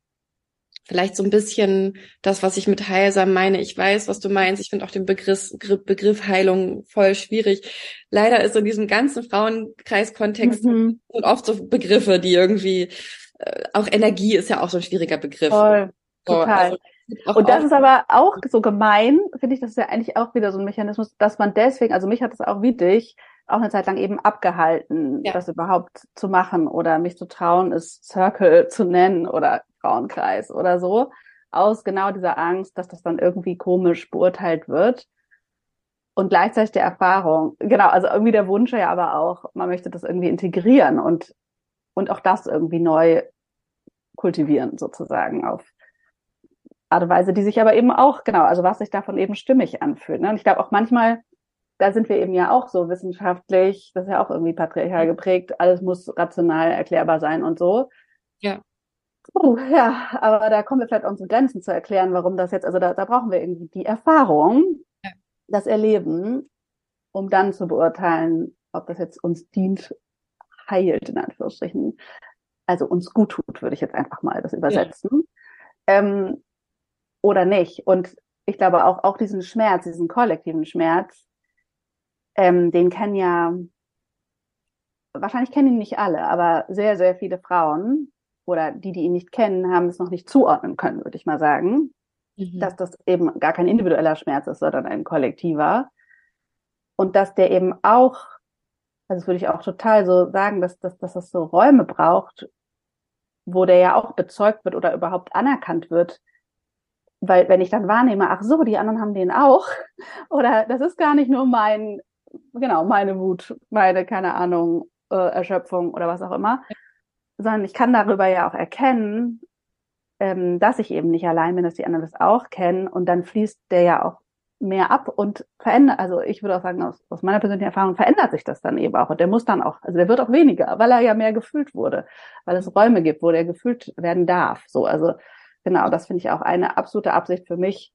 vielleicht so ein bisschen das, was ich mit heilsam meine. Ich weiß, was du meinst. Ich finde auch den Begriff, Begriff Heilung voll schwierig. Leider ist in diesem ganzen Frauenkreiskontext mhm. oft so Begriffe, die irgendwie, äh, auch Energie ist ja auch so ein schwieriger Begriff. Voll, total. So, also, und das ist aber auch so gemein, finde ich, das ist ja eigentlich auch wieder so ein Mechanismus, dass man deswegen, also mich hat das auch wie dich, auch eine Zeit lang eben abgehalten, ja. das überhaupt zu machen oder mich zu trauen, es Circle zu nennen oder Frauenkreis oder so, aus genau dieser Angst, dass das dann irgendwie komisch beurteilt wird. Und gleichzeitig der Erfahrung, genau, also irgendwie der Wunsch ja aber auch, man möchte das irgendwie integrieren und, und auch das irgendwie neu kultivieren sozusagen auf Art und Weise, die sich aber eben auch, genau, also was sich davon eben stimmig anfühlt. Ne? Und ich glaube auch manchmal, da sind wir eben ja auch so wissenschaftlich, das ist ja auch irgendwie patriarchal geprägt, alles muss rational erklärbar sein und so. Ja. Oh, ja, aber da kommen wir vielleicht auch unsere Grenzen zu erklären, warum das jetzt, also da, da brauchen wir irgendwie die Erfahrung, ja. das Erleben, um dann zu beurteilen, ob das jetzt uns dient, heilt, in Anführungsstrichen. Also uns gut tut, würde ich jetzt einfach mal das übersetzen. Ja. Ähm, oder nicht. Und ich glaube auch, auch diesen Schmerz, diesen kollektiven Schmerz, ähm, den kennen ja, wahrscheinlich kennen ihn nicht alle, aber sehr, sehr viele Frauen, oder die, die ihn nicht kennen, haben es noch nicht zuordnen können, würde ich mal sagen, mhm. dass das eben gar kein individueller Schmerz ist, sondern ein kollektiver. Und dass der eben auch, also das würde ich auch total so sagen, dass, dass, dass das so Räume braucht, wo der ja auch bezeugt wird oder überhaupt anerkannt wird. Weil wenn ich dann wahrnehme, ach so, die anderen haben den auch, oder das ist gar nicht nur mein, genau, meine Wut, meine, keine Ahnung, äh, Erschöpfung oder was auch immer, sondern ich kann darüber ja auch erkennen, ähm, dass ich eben nicht allein bin, dass die anderen das auch kennen. Und dann fließt der ja auch mehr ab und verändert, also ich würde auch sagen, aus, aus meiner persönlichen Erfahrung verändert sich das dann eben auch. Und der muss dann auch, also der wird auch weniger, weil er ja mehr gefühlt wurde, weil es Räume gibt, wo der gefühlt werden darf, so, also genau, das finde ich auch eine absolute Absicht für mich,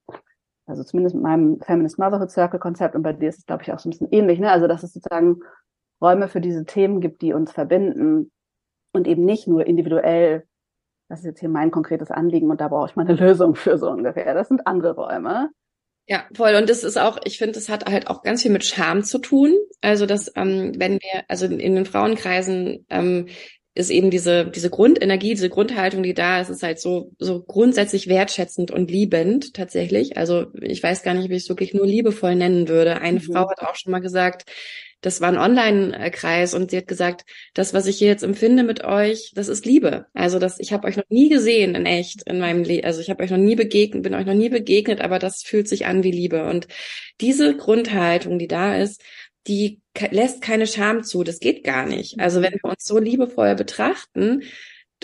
also zumindest mit meinem Feminist Motherhood Circle Konzept und bei dir ist es, glaube ich, auch so ein bisschen ähnlich, ne, also dass es sozusagen Räume für diese Themen gibt, die uns verbinden und eben nicht nur individuell das ist jetzt hier mein konkretes Anliegen und da brauche ich mal eine Lösung für so ungefähr. Das sind andere Räume. Ja, voll. Und das ist auch, ich finde, das hat halt auch ganz viel mit Scham zu tun. Also, dass, ähm, wenn wir, also in den Frauenkreisen ähm, ist eben diese, diese Grundenergie, diese Grundhaltung, die da ist, ist halt so, so grundsätzlich wertschätzend und liebend tatsächlich. Also ich weiß gar nicht, wie ich es wirklich nur liebevoll nennen würde. Eine mhm. Frau hat auch schon mal gesagt, das war ein Online-Kreis und sie hat gesagt, das, was ich hier jetzt empfinde mit euch, das ist Liebe. Also das, ich habe euch noch nie gesehen in echt in meinem Leben. Also ich habe euch noch nie begegnet, bin euch noch nie begegnet, aber das fühlt sich an wie Liebe. Und diese Grundhaltung, die da ist, die lässt keine Scham zu. Das geht gar nicht. Also wenn wir uns so liebevoll betrachten,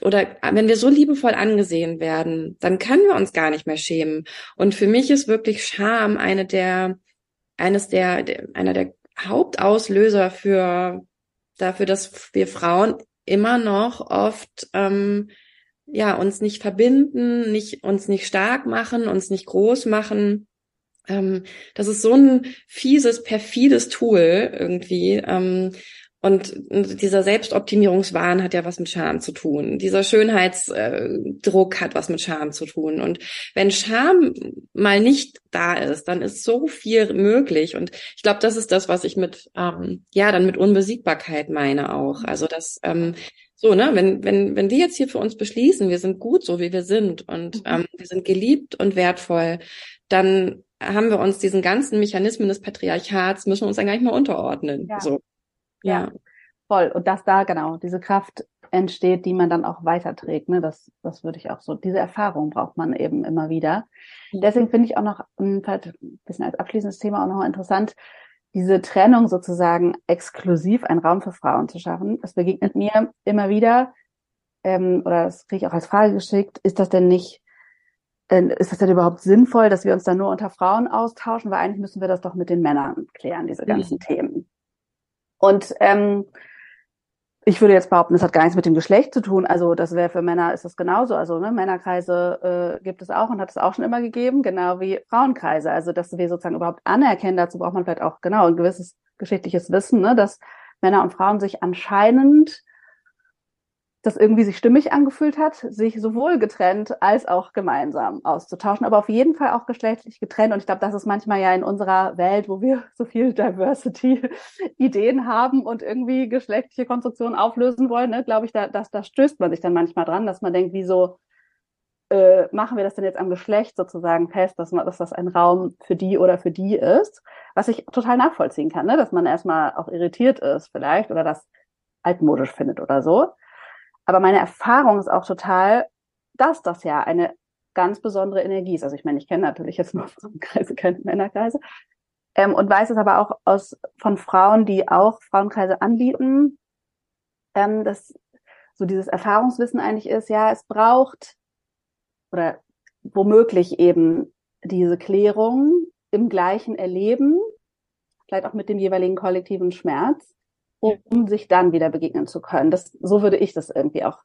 oder wenn wir so liebevoll angesehen werden, dann können wir uns gar nicht mehr schämen. Und für mich ist wirklich Scham eine der, eines der, der einer der Hauptauslöser für dafür, dass wir Frauen immer noch oft ähm, ja uns nicht verbinden, nicht uns nicht stark machen, uns nicht groß machen. Ähm, das ist so ein fieses, perfides Tool irgendwie. Ähm, und dieser Selbstoptimierungswahn hat ja was mit Scham zu tun. Dieser Schönheitsdruck hat was mit Scham zu tun. Und wenn Scham mal nicht da ist, dann ist so viel möglich. Und ich glaube, das ist das, was ich mit, ähm, ja, dann mit Unbesiegbarkeit meine auch. Also das, ähm, so, ne, wenn, wenn, wenn wir jetzt hier für uns beschließen, wir sind gut so, wie wir sind und mhm. ähm, wir sind geliebt und wertvoll, dann haben wir uns diesen ganzen Mechanismen des Patriarchats, müssen wir uns dann gar nicht mehr unterordnen. Ja. So. Ja. Voll. Und dass da genau diese Kraft entsteht, die man dann auch weiterträgt. Ne? Das, das würde ich auch so. Diese Erfahrung braucht man eben immer wieder. Deswegen finde ich auch noch, hm, vielleicht ein bisschen als abschließendes Thema auch noch interessant, diese Trennung sozusagen exklusiv einen Raum für Frauen zu schaffen. Das begegnet mir immer wieder, ähm, oder das kriege ich auch als Frage geschickt, ist das denn nicht, äh, ist das denn überhaupt sinnvoll, dass wir uns dann nur unter Frauen austauschen? Weil eigentlich müssen wir das doch mit den Männern klären, diese ganzen mhm. Themen. Und ähm, ich würde jetzt behaupten, das hat gar nichts mit dem Geschlecht zu tun. Also das wäre für Männer ist das genauso. Also ne, Männerkreise äh, gibt es auch und hat es auch schon immer gegeben, genau wie Frauenkreise. Also dass wir sozusagen überhaupt anerkennen, dazu braucht man vielleicht auch genau ein gewisses geschichtliches Wissen, ne, dass Männer und Frauen sich anscheinend das irgendwie sich stimmig angefühlt hat, sich sowohl getrennt als auch gemeinsam auszutauschen, aber auf jeden Fall auch geschlechtlich getrennt. Und ich glaube, das ist manchmal ja in unserer Welt, wo wir so viel Diversity-Ideen haben und irgendwie geschlechtliche Konstruktionen auflösen wollen, ne, glaube ich, da, das, da stößt man sich dann manchmal dran, dass man denkt, wieso äh, machen wir das denn jetzt am Geschlecht sozusagen fest, dass, man, dass das ein Raum für die oder für die ist, was ich total nachvollziehen kann, ne? dass man erstmal auch irritiert ist vielleicht oder das altmodisch findet oder so. Aber meine Erfahrung ist auch total, dass das ja eine ganz besondere Energie ist. Also ich meine, ich kenne natürlich jetzt nur Frauenkreise, keine Männerkreise. Ähm, und weiß es aber auch aus von Frauen, die auch Frauenkreise anbieten, ähm, dass so dieses Erfahrungswissen eigentlich ist, ja, es braucht oder womöglich eben diese Klärung im gleichen Erleben, vielleicht auch mit dem jeweiligen kollektiven Schmerz, um sich dann wieder begegnen zu können. Das, so würde ich das irgendwie auch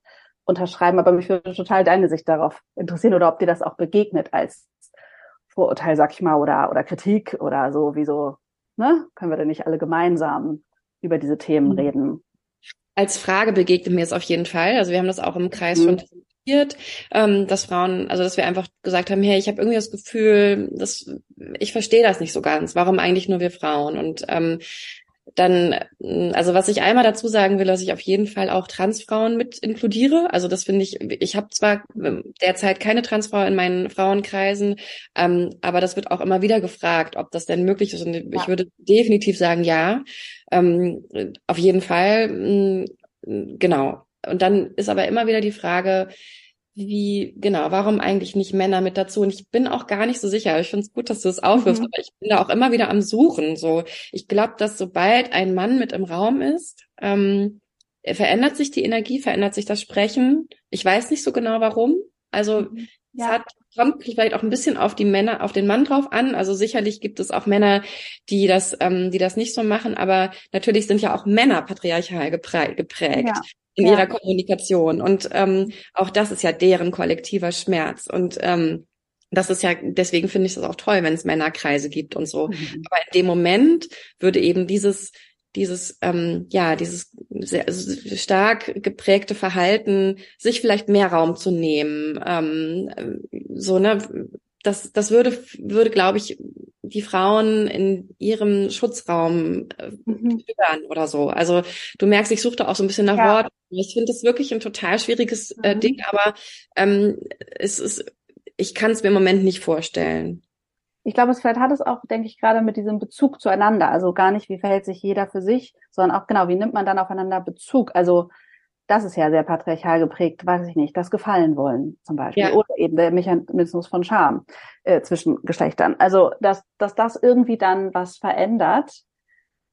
unterschreiben, aber mich würde total deine Sicht darauf interessieren oder ob dir das auch begegnet als Vorurteil, sag ich mal, oder, oder Kritik oder so, wieso, ne? Können wir denn nicht alle gemeinsam über diese Themen mhm. reden? Als Frage begegnet mir es auf jeden Fall. Also wir haben das auch im Kreis mhm. schon diskutiert, ähm, dass Frauen, also dass wir einfach gesagt haben, hey, ich habe irgendwie das Gefühl, dass ich verstehe das nicht so ganz. Warum eigentlich nur wir Frauen? Und ähm, dann, mm, also was ich einmal dazu sagen will, dass ich auf jeden Fall auch Transfrauen mit inkludiere. Also das finde ich, ich habe zwar ähm, derzeit keine Transfrau in meinen Frauenkreisen, ähm, aber das wird auch immer wieder gefragt, ob das denn möglich ist. Und ja. ich würde definitiv sagen, ja, ähm, auf jeden Fall, mh, mm, genau. Und dann ist aber immer wieder die Frage, wie, genau, warum eigentlich nicht Männer mit dazu? Und ich bin auch gar nicht so sicher. Ich finde es gut, dass du es aufwirfst, mhm. aber ich bin da auch immer wieder am Suchen. So, ich glaube, dass sobald ein Mann mit im Raum ist, ähm, verändert sich die Energie, verändert sich das Sprechen. Ich weiß nicht so genau warum. Also mhm. ja. es hat, kommt vielleicht auch ein bisschen auf die Männer, auf den Mann drauf an. Also sicherlich gibt es auch Männer, die das, ähm, die das nicht so machen, aber natürlich sind ja auch Männer patriarchal geprägt. Ja in ja. ihrer Kommunikation. Und ähm, auch das ist ja deren kollektiver Schmerz. Und ähm, das ist ja, deswegen finde ich das auch toll, wenn es Männerkreise gibt und so. Mhm. Aber in dem Moment würde eben dieses dieses, ähm, ja, dieses sehr, stark geprägte Verhalten, sich vielleicht mehr Raum zu nehmen, ähm, so, ne, das, das würde, würde, glaube ich, die Frauen in ihrem Schutzraum äh, mhm. stören oder so. Also du merkst, ich suchte auch so ein bisschen nach ja. Worten. Ich finde das wirklich ein total schwieriges äh, mhm. Ding, aber ähm, es ist, ich kann es mir im Moment nicht vorstellen. Ich glaube, es vielleicht hat es auch, denke ich, gerade mit diesem Bezug zueinander. Also gar nicht, wie verhält sich jeder für sich, sondern auch genau, wie nimmt man dann aufeinander Bezug? Also das ist ja sehr patriarchal geprägt, weiß ich nicht, das Gefallen wollen zum Beispiel. Ja. Oder eben der Mechanismus von Scham äh, zwischen Geschlechtern. Also, dass, dass das irgendwie dann was verändert.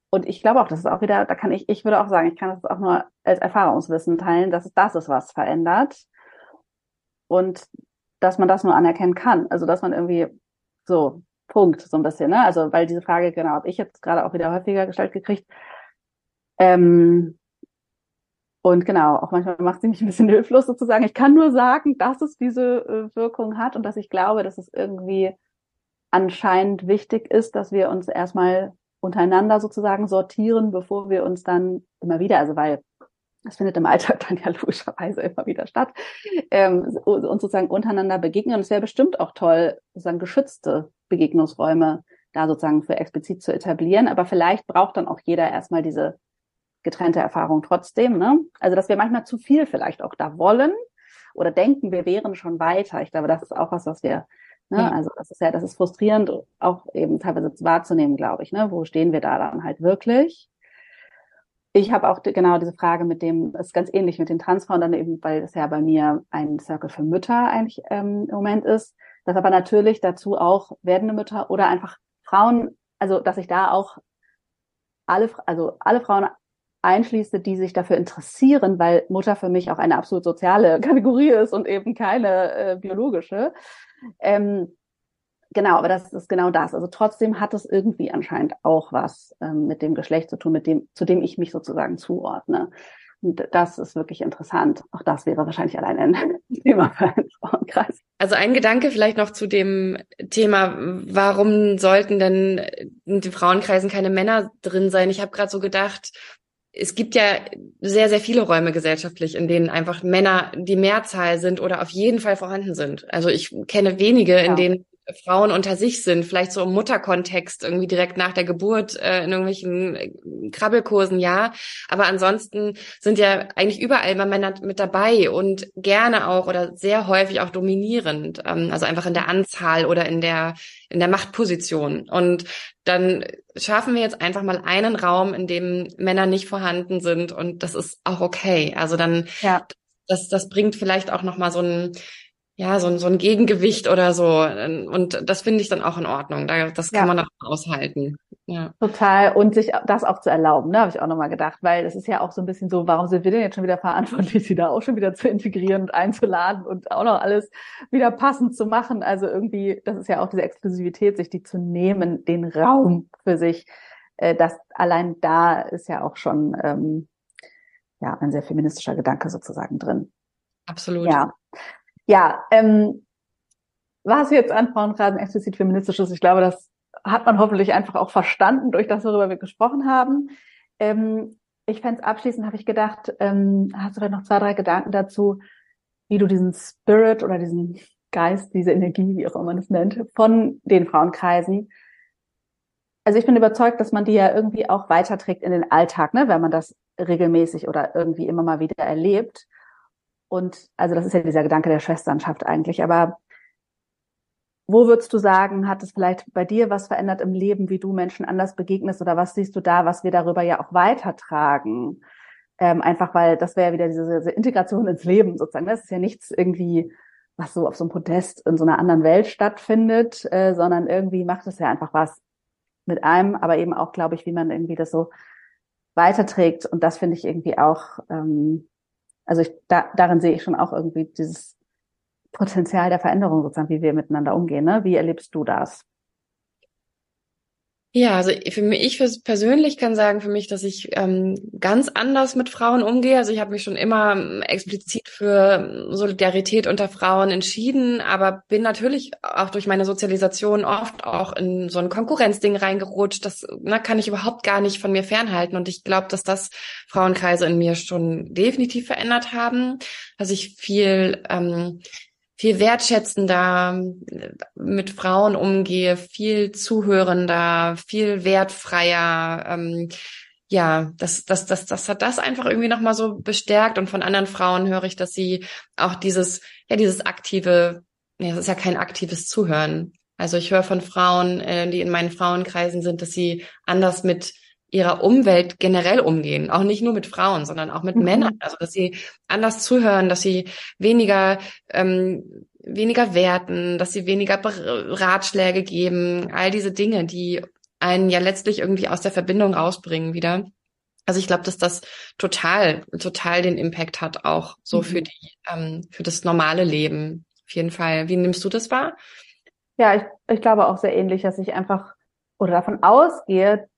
Und ich glaube auch, das ist auch wieder, da kann ich, ich würde auch sagen, ich kann das auch nur als Erfahrungswissen teilen, dass das ist, was verändert. Und dass man das nur anerkennen kann. Also, dass man irgendwie so, Punkt, so ein bisschen, ne? Also, weil diese Frage, genau, habe ich jetzt gerade auch wieder häufiger gestellt gekriegt. Ähm, und genau, auch manchmal macht sie mich ein bisschen hilflos sozusagen. Ich kann nur sagen, dass es diese äh, Wirkung hat und dass ich glaube, dass es irgendwie anscheinend wichtig ist, dass wir uns erstmal untereinander sozusagen sortieren, bevor wir uns dann immer wieder, also weil das findet im Alltag dann ja logischerweise immer wieder statt, ähm, uns sozusagen untereinander begegnen. Und es wäre bestimmt auch toll, sozusagen geschützte Begegnungsräume da sozusagen für explizit zu etablieren. Aber vielleicht braucht dann auch jeder erstmal diese getrennte Erfahrung trotzdem. Ne? Also dass wir manchmal zu viel vielleicht auch da wollen oder denken, wir wären schon weiter. Ich glaube, das ist auch was, was wir, ne? Ja. also das ist ja, das ist frustrierend, auch eben teilweise wahrzunehmen, glaube ich. Ne? Wo stehen wir da dann halt wirklich? Ich habe auch genau diese Frage mit dem, ist ganz ähnlich mit den Transfrauen dann eben, weil es ja bei mir ein Circle für Mütter eigentlich ähm, im Moment ist, dass aber natürlich dazu auch werdende Mütter oder einfach Frauen, also dass ich da auch alle, also alle Frauen einschließe, die sich dafür interessieren, weil Mutter für mich auch eine absolut soziale Kategorie ist und eben keine äh, biologische. Ähm, genau, aber das ist genau das. Also trotzdem hat es irgendwie anscheinend auch was ähm, mit dem Geschlecht zu tun, mit dem, zu dem ich mich sozusagen zuordne. Und das ist wirklich interessant. Auch das wäre wahrscheinlich allein ein Thema für einen Frauenkreis. Also ein Gedanke vielleicht noch zu dem Thema, warum sollten denn in den Frauenkreisen keine Männer drin sein? Ich habe gerade so gedacht, es gibt ja sehr, sehr viele Räume gesellschaftlich, in denen einfach Männer die Mehrzahl sind oder auf jeden Fall vorhanden sind. Also ich kenne wenige, ja. in denen Frauen unter sich sind, vielleicht so im Mutterkontext, irgendwie direkt nach der Geburt, äh, in irgendwelchen äh, Krabbelkursen, ja. Aber ansonsten sind ja eigentlich überall immer Männer mit dabei und gerne auch oder sehr häufig auch dominierend, ähm, also einfach in der Anzahl oder in der, in der Machtposition. Und dann schaffen wir jetzt einfach mal einen Raum, in dem Männer nicht vorhanden sind und das ist auch okay. Also dann, ja. das, das bringt vielleicht auch nochmal so ein, ja, so ein, so ein Gegengewicht oder so. Und das finde ich dann auch in Ordnung. Das kann ja. man auch aushalten. Ja. Total. Und sich das auch zu erlauben, ne, habe ich auch nochmal gedacht. Weil es ist ja auch so ein bisschen so, warum sind wir denn jetzt schon wieder verantwortlich, sie da auch schon wieder zu integrieren und einzuladen und auch noch alles wieder passend zu machen. Also irgendwie, das ist ja auch diese Exklusivität, sich die zu nehmen, den Raum für sich. Äh, das allein da ist ja auch schon ähm, ja ein sehr feministischer Gedanke sozusagen drin. Absolut. Ja. Ja, ähm, was jetzt an Frauenrasen explizit feministisches, ich glaube, das hat man hoffentlich einfach auch verstanden durch das, worüber wir gesprochen haben. Ähm, ich fände abschließend, habe ich gedacht, ähm, hast du vielleicht noch zwei, drei Gedanken dazu, wie du diesen Spirit oder diesen Geist, diese Energie, wie auch immer man es nennt, von den Frauenkreisen. Also ich bin überzeugt, dass man die ja irgendwie auch weiterträgt in den Alltag, ne, wenn man das regelmäßig oder irgendwie immer mal wieder erlebt. Und also das ist ja dieser Gedanke der Schwesternschaft eigentlich. Aber wo würdest du sagen, hat es vielleicht bei dir was verändert im Leben, wie du Menschen anders begegnest oder was siehst du da, was wir darüber ja auch weitertragen? Ähm, einfach weil das wäre ja wieder diese, diese, Integration ins Leben sozusagen. Das ist ja nichts irgendwie, was so auf so einem Podest in so einer anderen Welt stattfindet, äh, sondern irgendwie macht es ja einfach was mit einem, aber eben auch, glaube ich, wie man irgendwie das so weiterträgt. Und das finde ich irgendwie auch ähm, also ich, da, darin sehe ich schon auch irgendwie dieses Potenzial der Veränderung sozusagen, wie wir miteinander umgehen. Ne? Wie erlebst du das? Ja, also für mich, ich persönlich kann sagen für mich, dass ich ähm, ganz anders mit Frauen umgehe. Also ich habe mich schon immer ähm, explizit für Solidarität unter Frauen entschieden, aber bin natürlich auch durch meine Sozialisation oft auch in so ein Konkurrenzding reingerutscht. Das na, kann ich überhaupt gar nicht von mir fernhalten. Und ich glaube, dass das Frauenkreise in mir schon definitiv verändert haben, dass ich viel ähm, viel wertschätzender mit Frauen umgehe, viel zuhörender, viel wertfreier. Ähm, ja, das, das, das, das hat das einfach irgendwie nochmal so bestärkt. Und von anderen Frauen höre ich, dass sie auch dieses, ja, dieses aktive, nee, das ist ja kein aktives Zuhören. Also ich höre von Frauen, äh, die in meinen Frauenkreisen sind, dass sie anders mit ihrer Umwelt generell umgehen. Auch nicht nur mit Frauen, sondern auch mit mhm. Männern. Also dass sie anders zuhören, dass sie weniger ähm, weniger werten, dass sie weniger Ratschläge geben, all diese Dinge, die einen ja letztlich irgendwie aus der Verbindung rausbringen wieder. Also ich glaube, dass das total, total den Impact hat, auch so mhm. für die, ähm, für das normale Leben. Auf jeden Fall. Wie nimmst du das wahr? Ja, ich, ich glaube auch sehr ähnlich, dass ich einfach oder davon ausgehe,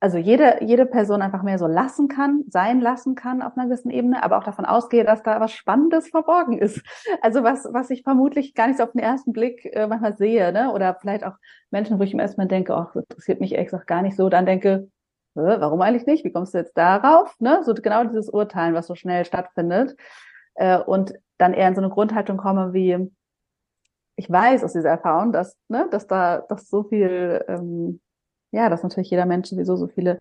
also jede, jede Person einfach mehr so lassen kann, sein lassen kann auf einer gewissen Ebene, aber auch davon ausgehe, dass da was Spannendes verborgen ist. Also was, was ich vermutlich gar nicht so auf den ersten Blick äh, manchmal sehe, ne? Oder vielleicht auch Menschen, wo ich im ersten Mal denke, ach, das interessiert mich ehrlich gesagt gar nicht so, dann denke, warum eigentlich nicht? Wie kommst du jetzt darauf? Ne? So genau dieses Urteilen, was so schnell stattfindet. Äh, und dann eher in so eine Grundhaltung komme wie, ich weiß aus dieser Erfahrung, dass, ne, dass da, dass so viel ähm, ja, dass natürlich jeder Mensch sowieso so viele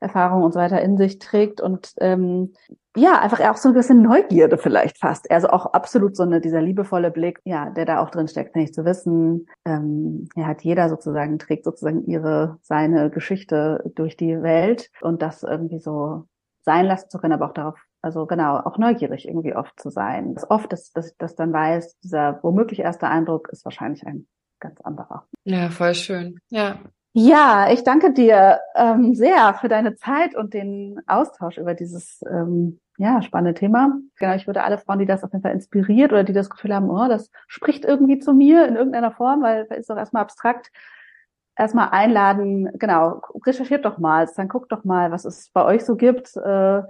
Erfahrungen und so weiter in sich trägt und ähm, ja, einfach auch so ein bisschen Neugierde vielleicht fast. Also auch absolut so eine, dieser liebevolle Blick, ja, der da auch drin steckt, nicht zu wissen, ähm, ja, hat jeder sozusagen, trägt sozusagen ihre, seine Geschichte durch die Welt und das irgendwie so sein lassen zu können, aber auch darauf, also genau, auch neugierig irgendwie oft zu sein. Das oft, dass, dass ich das dann weiß, dieser womöglich erste Eindruck ist wahrscheinlich ein ganz anderer. Ja, voll schön. Ja, ja, ich danke dir ähm, sehr für deine Zeit und den Austausch über dieses ähm, ja, spannende Thema. Genau, ich würde alle Frauen, die das auf jeden Fall inspiriert oder die das Gefühl haben, oh, das spricht irgendwie zu mir in irgendeiner Form, weil es ist doch erstmal abstrakt, erstmal einladen, genau, recherchiert doch mal, dann guckt doch mal, was es bei euch so gibt. Äh,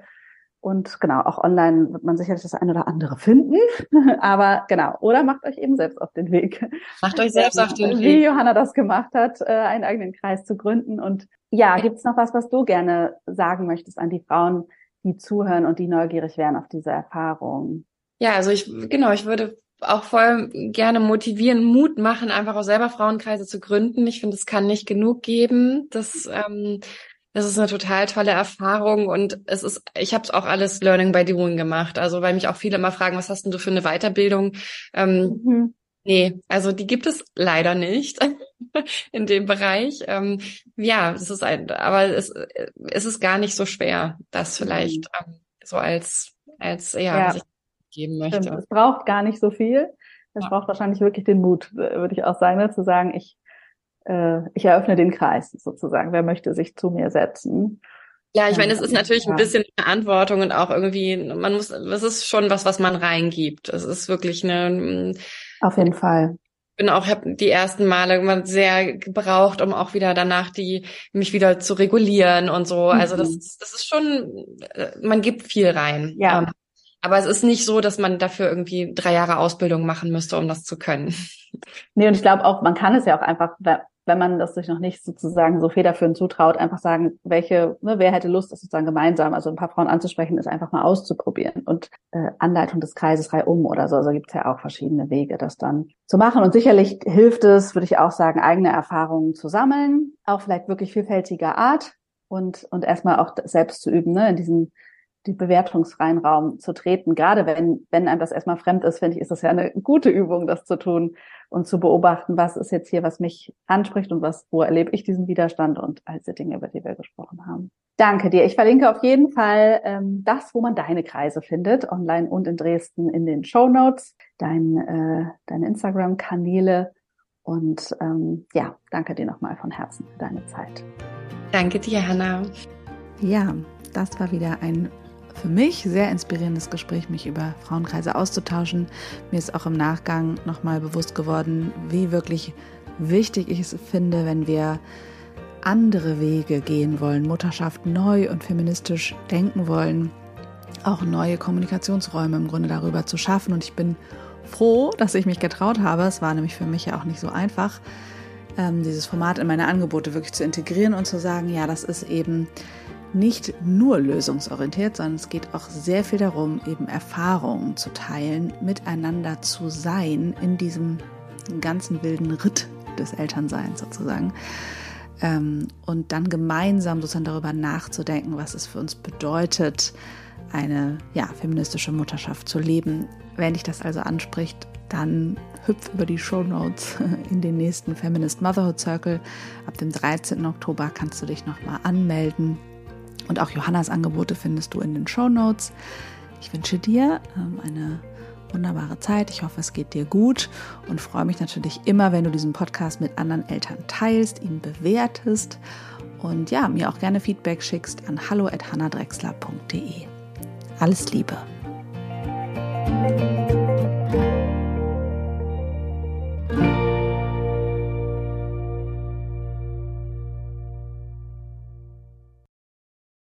und genau, auch online wird man sicherlich das eine oder andere finden. Aber genau, oder macht euch eben selbst auf den Weg. Macht euch selbst auf den Weg. Wie Johanna das gemacht hat, äh, einen eigenen Kreis zu gründen. Und ja, gibt's noch was, was du gerne sagen möchtest an die Frauen, die zuhören und die neugierig wären auf diese Erfahrung? Ja, also ich, genau, ich würde auch voll gerne motivieren, Mut machen, einfach auch selber Frauenkreise zu gründen. Ich finde, es kann nicht genug geben. Das ähm, das ist eine total tolle Erfahrung und es ist, ich habe es auch alles Learning by Doing gemacht. Also weil mich auch viele immer fragen, was hast denn du für eine Weiterbildung? Ähm, mhm. Nee, also die gibt es leider nicht in dem Bereich. Ähm, ja, es ist ein, aber es, es ist gar nicht so schwer, das vielleicht mhm. ähm, so als als ja, ja. was ich geben möchte. Stimmt. Es braucht gar nicht so viel. Es ja. braucht wahrscheinlich wirklich den Mut, würde ich auch sagen, ne, zu sagen, ich äh, ich eröffne den Kreis sozusagen. Wer möchte sich zu mir setzen? Ja, ich meine, es ist natürlich ein bisschen Verantwortung und auch irgendwie, man muss, es ist schon was, was man reingibt. Es ist wirklich eine. Mm, Auf jeden Fall. Ich bin auch, habe die ersten Male immer sehr gebraucht, um auch wieder danach die mich wieder zu regulieren und so. Also das, mhm. das ist schon, äh, man gibt viel rein. Ja. Ähm, aber es ist nicht so, dass man dafür irgendwie drei Jahre Ausbildung machen müsste, um das zu können. Nee, und ich glaube auch, man kann es ja auch einfach, wenn man das sich noch nicht sozusagen so federführend zutraut, einfach sagen, welche, ne, wer hätte Lust, das sozusagen gemeinsam, also ein paar Frauen anzusprechen, ist einfach mal auszuprobieren. Und äh, Anleitung des Kreises reihum oder so, also gibt es ja auch verschiedene Wege, das dann zu machen. Und sicherlich hilft es, würde ich auch sagen, eigene Erfahrungen zu sammeln, auch vielleicht wirklich vielfältiger Art und, und erstmal auch selbst zu üben, ne, in diesen die bewertungsfreien Raum zu treten. Gerade wenn, wenn einem das erstmal fremd ist, finde ich, ist das ja eine gute Übung, das zu tun und zu beobachten, was ist jetzt hier, was mich anspricht und was, wo erlebe ich diesen Widerstand und all diese Dinge, über die wir gesprochen haben. Danke dir. Ich verlinke auf jeden Fall ähm, das, wo man deine Kreise findet, online und in Dresden in den Show Notes, dein, äh, deine Instagram-Kanäle. Und ähm, ja, danke dir nochmal von Herzen für deine Zeit. Danke dir, Hanna. Ja, das war wieder ein für mich sehr inspirierendes Gespräch, mich über Frauenkreise auszutauschen. Mir ist auch im Nachgang nochmal bewusst geworden, wie wirklich wichtig ich es finde, wenn wir andere Wege gehen wollen, Mutterschaft neu und feministisch denken wollen, auch neue Kommunikationsräume im Grunde darüber zu schaffen. Und ich bin froh, dass ich mich getraut habe. Es war nämlich für mich ja auch nicht so einfach, ähm, dieses Format in meine Angebote wirklich zu integrieren und zu sagen, ja, das ist eben nicht nur lösungsorientiert, sondern es geht auch sehr viel darum, eben Erfahrungen zu teilen, miteinander zu sein in diesem ganzen wilden Ritt des Elternseins sozusagen. Ähm, und dann gemeinsam sozusagen darüber nachzudenken, was es für uns bedeutet, eine ja, feministische Mutterschaft zu leben. Wenn dich das also anspricht, dann hüpf über die Show Notes in den nächsten Feminist Motherhood Circle. Ab dem 13. Oktober kannst du dich nochmal anmelden. Und auch Johannas Angebote findest du in den Show Notes. Ich wünsche dir ähm, eine wunderbare Zeit. Ich hoffe, es geht dir gut und freue mich natürlich immer, wenn du diesen Podcast mit anderen Eltern teilst, ihn bewertest und ja, mir auch gerne Feedback schickst an hallo@hannadrexler.de. Alles Liebe.